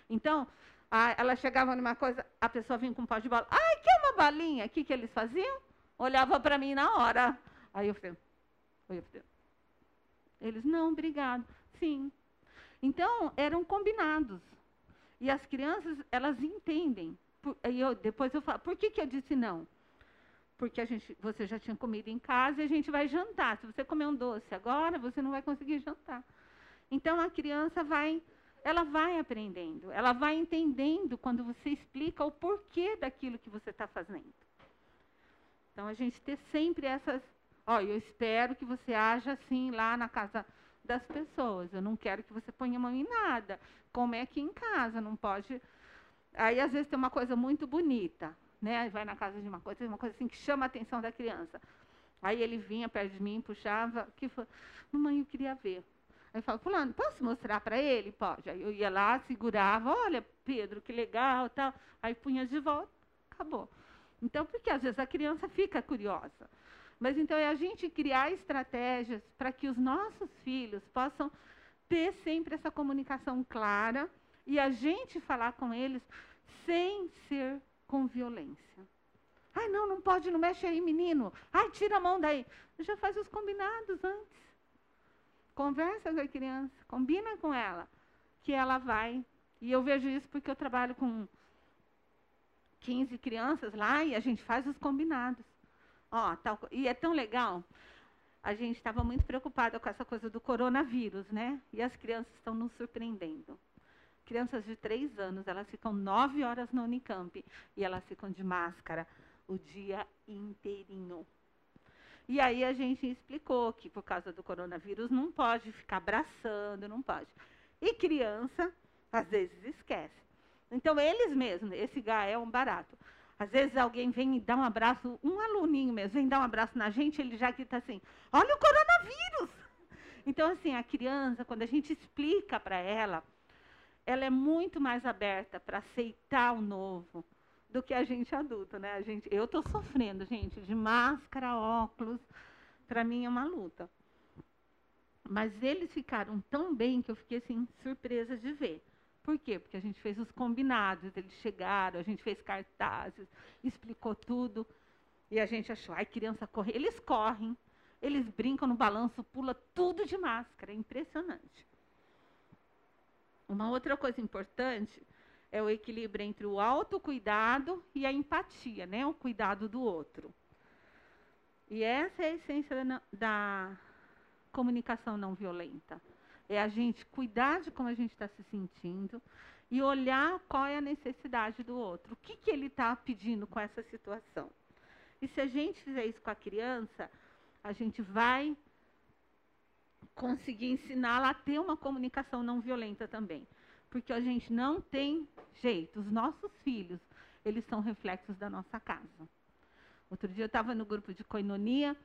Speaker 2: Então, a, ela chegava numa coisa, a pessoa vinha com um pó de bola. Ai, que é uma balinha? O que, que eles faziam? Olhava para mim na hora. Aí eu falei, eu falei, eles, não, obrigado. Sim. Então, eram combinados. E as crianças, elas entendem. Por, eu, depois eu falo, por que, que eu disse não? Porque a gente, você já tinha comido em casa e a gente vai jantar. Se você comer um doce agora, você não vai conseguir jantar. Então, a criança vai, ela vai aprendendo, ela vai entendendo quando você explica o porquê daquilo que você está fazendo. Então, a gente ter sempre essas. Ó, eu espero que você haja assim lá na casa das pessoas. Eu não quero que você ponha a mão em nada. Como é que em casa não pode. Aí às vezes tem uma coisa muito bonita, né? Vai na casa de uma coisa, uma coisa assim que chama a atenção da criança. Aí ele vinha perto de mim, puxava, que foi, mamãe, eu queria ver. Aí eu falo, fulano, posso mostrar para ele? Pode. Aí eu ia lá, segurava, olha, Pedro, que legal, tal. Aí punha de volta, acabou. Então, porque às vezes a criança fica curiosa. Mas então é a gente criar estratégias para que os nossos filhos possam ter sempre essa comunicação clara e a gente falar com eles sem ser com violência. Ai, não, não pode, não mexe aí, menino. Ai, tira a mão daí. Já faz os combinados antes. Conversa com a criança, combina com ela, que ela vai. E eu vejo isso porque eu trabalho com 15 crianças lá e a gente faz os combinados. Ó, tal, e é tão legal. A gente estava muito preocupada com essa coisa do coronavírus, né? E as crianças estão nos surpreendendo. Crianças de três anos, elas ficam nove horas na Unicamp e elas ficam de máscara o dia inteirinho. E aí a gente explicou que por causa do coronavírus não pode ficar abraçando, não pode. E criança, às vezes, esquece. Então, eles mesmos, esse Gael é um barato. Às vezes alguém vem e dá um abraço, um aluninho mesmo, vem dar um abraço na gente, ele já grita assim: olha o coronavírus! Então, assim, a criança, quando a gente explica para ela, ela é muito mais aberta para aceitar o novo do que a gente adulto, né? A gente, eu estou sofrendo, gente, de máscara, óculos, para mim é uma luta. Mas eles ficaram tão bem que eu fiquei assim surpresa de ver. Por quê? Porque a gente fez os combinados, eles chegaram, a gente fez cartazes, explicou tudo. E a gente achou, ai, criança corre. Eles correm, eles brincam no balanço, pula tudo de máscara. É impressionante. Uma outra coisa importante é o equilíbrio entre o autocuidado e a empatia, né? O cuidado do outro. E essa é a essência da, da comunicação não violenta. É a gente cuidar de como a gente está se sentindo e olhar qual é a necessidade do outro. O que, que ele está pedindo com essa situação. E se a gente fizer isso com a criança, a gente vai conseguir ensiná-la a ter uma comunicação não violenta também. Porque a gente não tem jeito. Os nossos filhos, eles são reflexos da nossa casa. Outro dia eu estava no grupo de coinonia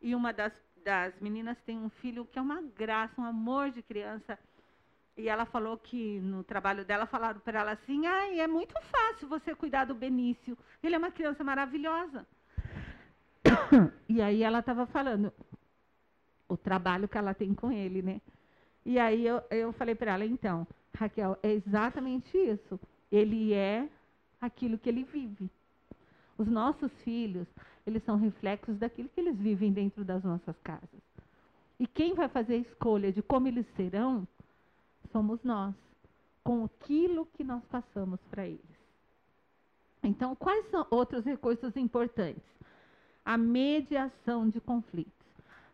Speaker 2: e uma das, das meninas tem um filho que é uma graça, um amor de criança. E ela falou que no trabalho dela falaram para ela assim: ah, é muito fácil você cuidar do Benício. Ele é uma criança maravilhosa. E aí ela estava falando o trabalho que ela tem com ele, né? E aí eu, eu falei para ela, então, Raquel, é exatamente isso. Ele é aquilo que ele vive. Os nossos filhos, eles são reflexos daquilo que eles vivem dentro das nossas casas. E quem vai fazer a escolha de como eles serão, somos nós, com aquilo que nós passamos para eles. Então, quais são outros recursos importantes? A mediação de conflitos.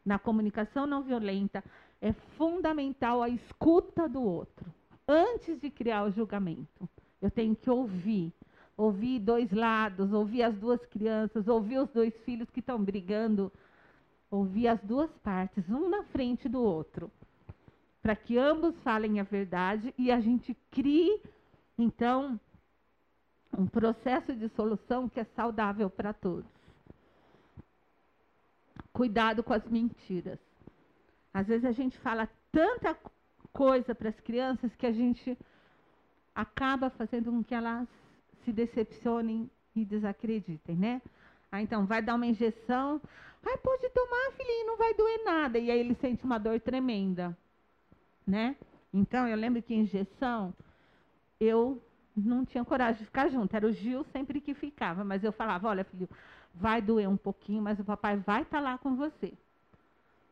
Speaker 2: Na comunicação não violenta, é fundamental a escuta do outro, antes de criar o julgamento. Eu tenho que ouvir, ouvir dois lados, ouvir as duas crianças, ouvir os dois filhos que estão brigando, ouvir as duas partes, um na frente do outro, para que ambos falem a verdade e a gente crie, então, um processo de solução que é saudável para todos. Cuidado com as mentiras. Às vezes a gente fala tanta coisa para as crianças que a gente acaba fazendo com que elas se decepcionem e desacreditem, né? Ah, então, vai dar uma injeção. Ai, pode tomar, filhinho, não vai doer nada. E aí ele sente uma dor tremenda, né? Então, eu lembro que injeção, eu não tinha coragem de ficar junto. Era o Gil sempre que ficava. Mas eu falava, olha, filho, vai doer um pouquinho, mas o papai vai estar tá lá com você.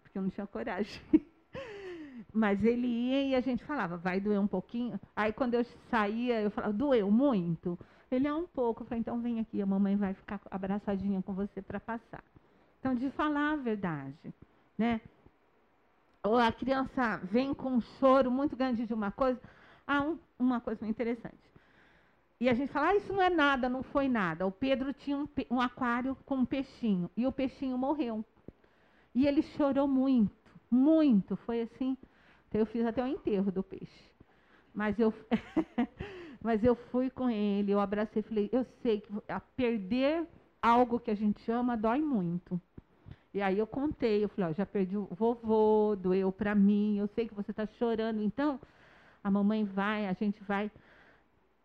Speaker 2: Porque eu não tinha coragem. mas ele ia e a gente falava, vai doer um pouquinho. Aí quando eu saía, eu falava, doeu muito? Ele é um pouco. Eu falei, então vem aqui, a mamãe vai ficar abraçadinha com você para passar. Então, de falar a verdade, né? Ou a criança vem com um choro muito grande de uma coisa. Ah, um, uma coisa muito interessante. E a gente fala, ah, isso não é nada, não foi nada. O Pedro tinha um, um aquário com um peixinho. E o peixinho morreu. E ele chorou muito, muito. Foi assim. Eu fiz até o enterro do peixe. Mas eu. Mas eu fui com ele, eu abracei e falei, eu sei que perder algo que a gente ama dói muito. E aí eu contei, eu falei, ó, já perdi o vovô, doeu para mim, eu sei que você está chorando, então a mamãe vai, a gente vai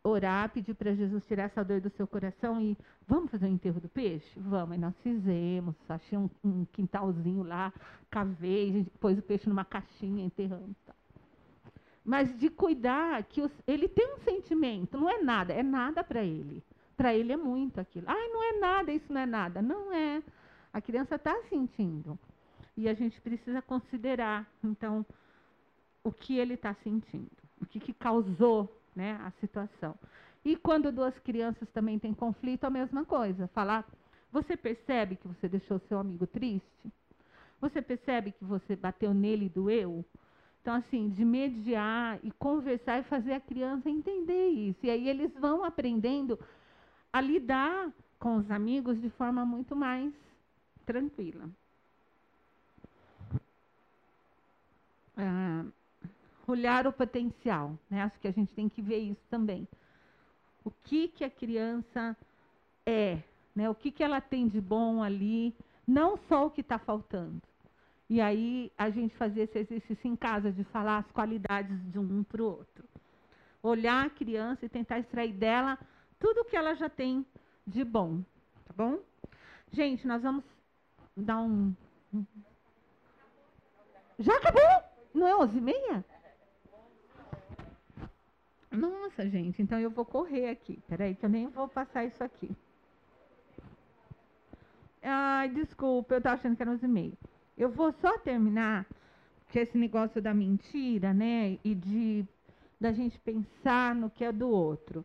Speaker 2: orar, pedir para Jesus tirar essa dor do seu coração e vamos fazer o enterro do peixe? Vamos. E nós fizemos, achei um, um quintalzinho lá, cavei, a gente pôs o peixe numa caixinha, enterramos. Tá mas de cuidar que os, ele tem um sentimento, não é nada, é nada para ele. Para ele é muito aquilo. Ai, não é nada, isso não é nada. Não é. A criança está sentindo. E a gente precisa considerar, então, o que ele está sentindo, o que, que causou né, a situação. E quando duas crianças também têm conflito, a mesma coisa. Falar, você percebe que você deixou seu amigo triste? Você percebe que você bateu nele e doeu? Então, assim, de mediar e conversar e fazer a criança entender isso. E aí eles vão aprendendo a lidar com os amigos de forma muito mais tranquila. Ah, olhar o potencial, né? Acho que a gente tem que ver isso também. O que que a criança é, né? O que que ela tem de bom ali, não só o que está faltando. E aí a gente fazia esse exercício em casa de falar as qualidades de um para o outro. Olhar a criança e tentar extrair dela tudo o que ela já tem de bom. Tá bom? Gente, nós vamos dar um. Já acabou? Não é 11 e meia? Nossa, gente, então eu vou correr aqui. Peraí, que eu nem vou passar isso aqui. Ai, desculpa, eu estava achando que era 11 e meia. Eu vou só terminar, que esse negócio da mentira, né? E de da gente pensar no que é do outro.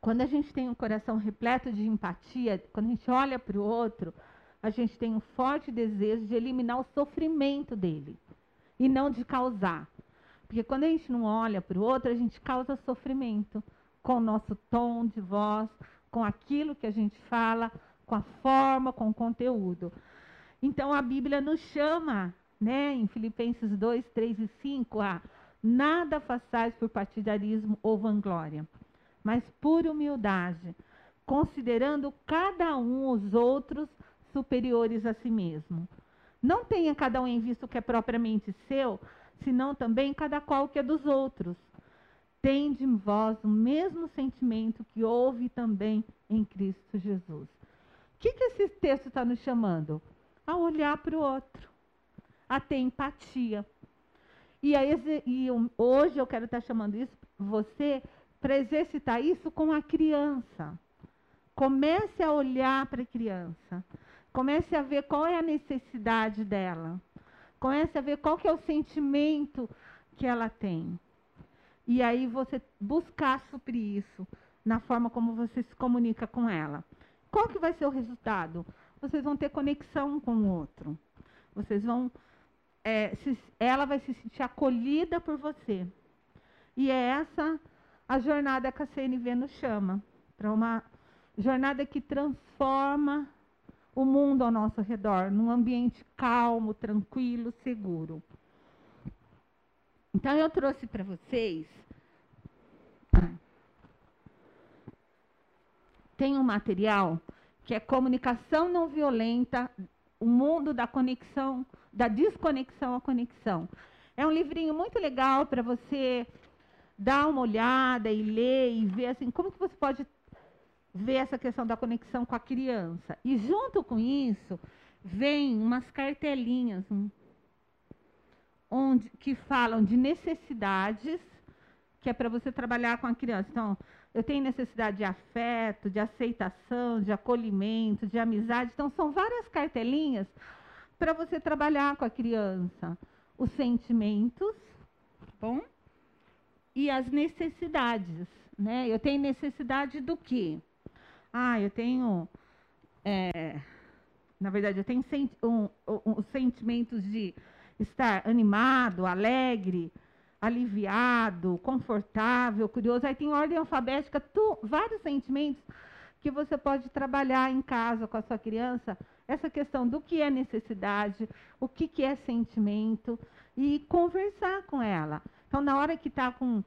Speaker 2: Quando a gente tem um coração repleto de empatia, quando a gente olha para o outro, a gente tem um forte desejo de eliminar o sofrimento dele e não de causar. Porque quando a gente não olha para o outro, a gente causa sofrimento com o nosso tom de voz, com aquilo que a gente fala, com a forma, com o conteúdo. Então a Bíblia nos chama, né, em Filipenses 2, 3 e 5, a nada façais por partidarismo ou vanglória, mas por humildade, considerando cada um os outros superiores a si mesmo. Não tenha cada um em vista o que é propriamente seu, senão também cada qual que é dos outros. Tende em vós o mesmo sentimento que houve também em Cristo Jesus. O que, que esse texto está nos chamando? A olhar para o outro, a ter empatia. E, aí, e hoje eu quero estar tá chamando isso você para exercitar isso com a criança. Comece a olhar para a criança. Comece a ver qual é a necessidade dela. Comece a ver qual que é o sentimento que ela tem. E aí você buscar suprir isso na forma como você se comunica com ela. Qual que vai ser o resultado? Vocês vão ter conexão com o outro. Vocês vão. É, se, ela vai se sentir acolhida por você. E é essa a jornada que a CNV nos chama para uma jornada que transforma o mundo ao nosso redor, num ambiente calmo, tranquilo, seguro. Então, eu trouxe para vocês. Tem um material que é comunicação não violenta, o mundo da conexão, da desconexão à conexão. É um livrinho muito legal para você dar uma olhada e ler e ver assim como que você pode ver essa questão da conexão com a criança. E junto com isso, vem umas cartelinhas um, onde, que falam de necessidades, que é para você trabalhar com a criança. Então, eu tenho necessidade de afeto, de aceitação, de acolhimento, de amizade. Então, são várias cartelinhas para você trabalhar com a criança. Os sentimentos, tá bom? E as necessidades. Né? Eu tenho necessidade do quê? Ah, eu tenho. É, na verdade, eu tenho senti um, um, um, sentimentos de estar animado, alegre, aliviado, confortável, curioso. Aí tem ordem alfabética, tu, vários sentimentos que você pode trabalhar em casa com a sua criança. Essa questão do que é necessidade, o que, que é sentimento, e conversar com ela. Então, na hora que está com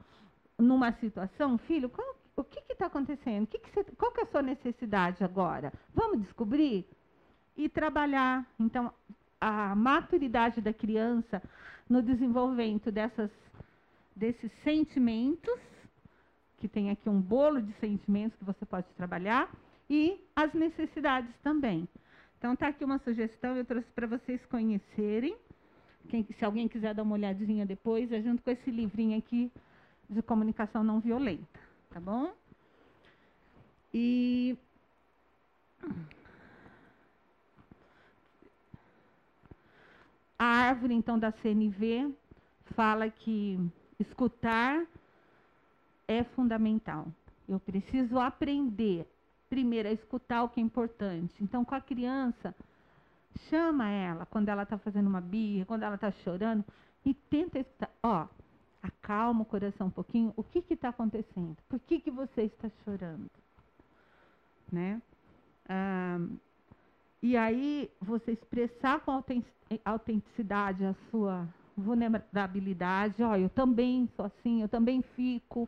Speaker 2: numa situação, filho, qual o que está acontecendo? Que que você, qual que é a sua necessidade agora? Vamos descobrir e trabalhar. Então, a maturidade da criança no desenvolvimento dessas, desses sentimentos, que tem aqui um bolo de sentimentos que você pode trabalhar, e as necessidades também. Então, está aqui uma sugestão, eu trouxe para vocês conhecerem. Quem, se alguém quiser dar uma olhadinha depois, é junto com esse livrinho aqui de comunicação não violenta tá bom? E a árvore, então, da CNV fala que escutar é fundamental. Eu preciso aprender, primeiro, a escutar o que é importante. Então, com a criança, chama ela quando ela está fazendo uma birra, quando ela está chorando, e tenta escutar. Ó, acalma o coração um pouquinho. O que está acontecendo? Por que, que você está chorando? Né? Ah, e aí você expressar com autenticidade a sua vulnerabilidade. Ó, eu também sou assim, eu também fico.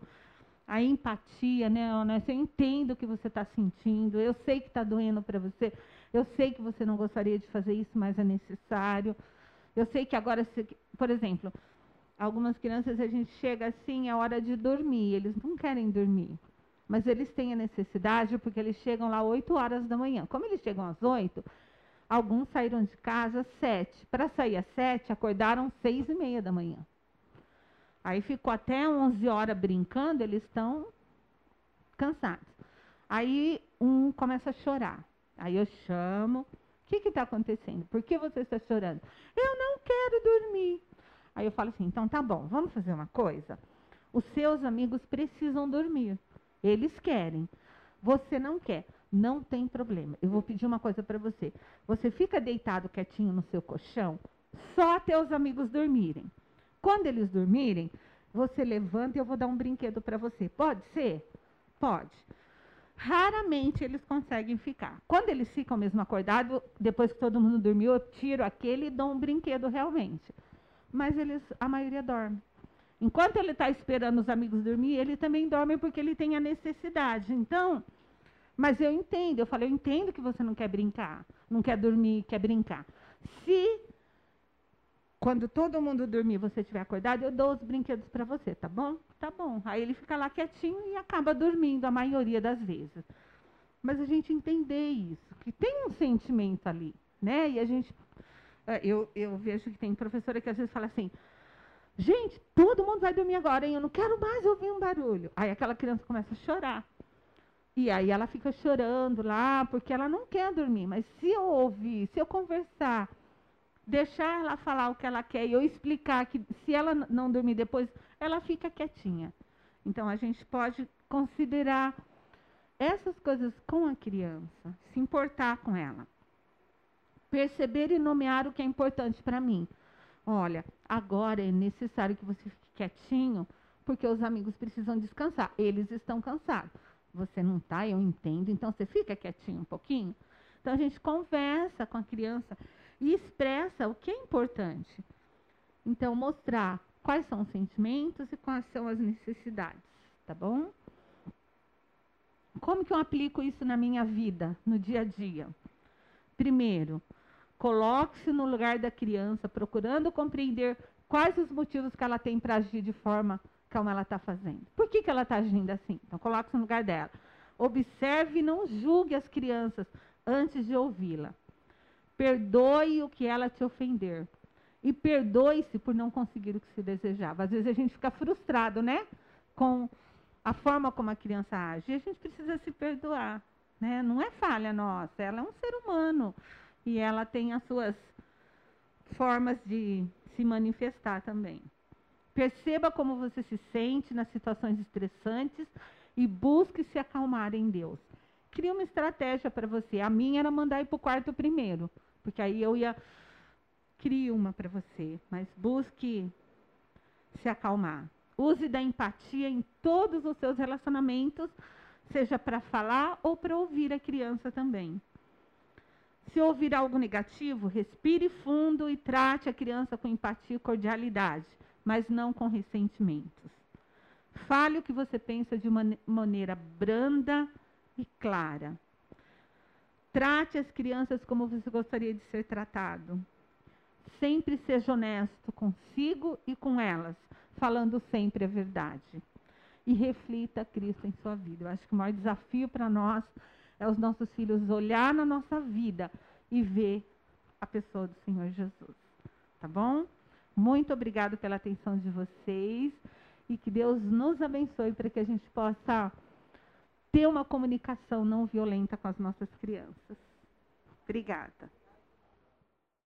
Speaker 2: A empatia, né, Eu entendo o que você está sentindo. Eu sei que está doendo para você. Eu sei que você não gostaria de fazer isso, mas é necessário. Eu sei que agora, por exemplo, Algumas crianças a gente chega assim, é hora de dormir, eles não querem dormir. Mas eles têm a necessidade porque eles chegam lá 8 horas da manhã. Como eles chegam às 8, alguns saíram de casa às 7. Para sair às 7, acordaram 6 e meia da manhã. Aí ficou até 11 horas brincando, eles estão cansados. Aí um começa a chorar. Aí eu chamo. O que está acontecendo? Por que você está chorando? Eu não quero dormir. Aí eu falo assim, então tá bom, vamos fazer uma coisa. Os seus amigos precisam dormir. Eles querem. Você não quer. Não tem problema. Eu vou pedir uma coisa para você. Você fica deitado quietinho no seu colchão, só até os amigos dormirem. Quando eles dormirem, você levanta e eu vou dar um brinquedo para você. Pode ser? Pode. Raramente eles conseguem ficar. Quando eles ficam mesmo acordados, depois que todo mundo dormiu, eu tiro aquele e dou um brinquedo realmente. Mas eles, a maioria dorme. Enquanto ele está esperando os amigos dormir, ele também dorme porque ele tem a necessidade. Então, mas eu entendo, eu falei, eu entendo que você não quer brincar, não quer dormir, quer brincar. Se quando todo mundo dormir, você estiver acordado, eu dou os brinquedos para você, tá bom? Tá bom. Aí ele fica lá quietinho e acaba dormindo a maioria das vezes. Mas a gente entender isso, que tem um sentimento ali, né? E a gente eu, eu vejo que tem professora que às vezes fala assim: Gente, todo mundo vai dormir agora, hein? Eu não quero mais ouvir um barulho. Aí aquela criança começa a chorar. E aí ela fica chorando lá, porque ela não quer dormir. Mas se eu ouvir, se eu conversar, deixar ela falar o que ela quer e eu explicar que se ela não dormir depois, ela fica quietinha. Então a gente pode considerar essas coisas com a criança, se importar com ela. Perceber e nomear o que é importante para mim. Olha, agora é necessário que você fique quietinho, porque os amigos precisam descansar. Eles estão cansados. Você não está, eu entendo, então você fica quietinho um pouquinho. Então a gente conversa com a criança e expressa o que é importante. Então, mostrar quais são os sentimentos e quais são as necessidades, tá bom? Como que eu aplico isso na minha vida, no dia a dia? Primeiro, coloque-se no lugar da criança, procurando compreender quais os motivos que ela tem para agir de forma como ela está fazendo. Por que, que ela está agindo assim? Então, coloque-se no lugar dela. Observe e não julgue as crianças antes de ouvi-la. Perdoe o que ela te ofender. E perdoe-se por não conseguir o que se desejava. Às vezes a gente fica frustrado, né? Com a forma como a criança age. E a gente precisa se perdoar. Né? Não é falha nossa, ela é um ser humano. E ela tem as suas formas de se manifestar também. Perceba como você se sente nas situações estressantes e busque se acalmar em Deus. Crie uma estratégia para você. A minha era mandar ir para o quarto primeiro. Porque aí eu ia. Crie uma para você, mas busque se acalmar. Use da empatia em todos os seus relacionamentos, seja para falar ou para ouvir a criança também. Se ouvir algo negativo, respire fundo e trate a criança com empatia e cordialidade, mas não com ressentimentos. Fale o que você pensa de uma maneira branda e clara. Trate as crianças como você gostaria de ser tratado. Sempre seja honesto consigo e com elas, falando sempre a verdade. E reflita Cristo em sua vida. Eu acho que o maior desafio para nós é os nossos filhos olhar na nossa vida e ver a pessoa do Senhor Jesus. Tá bom? Muito obrigado pela atenção de vocês e que Deus nos abençoe para que a gente possa ter uma comunicação não violenta com as nossas crianças. Obrigada.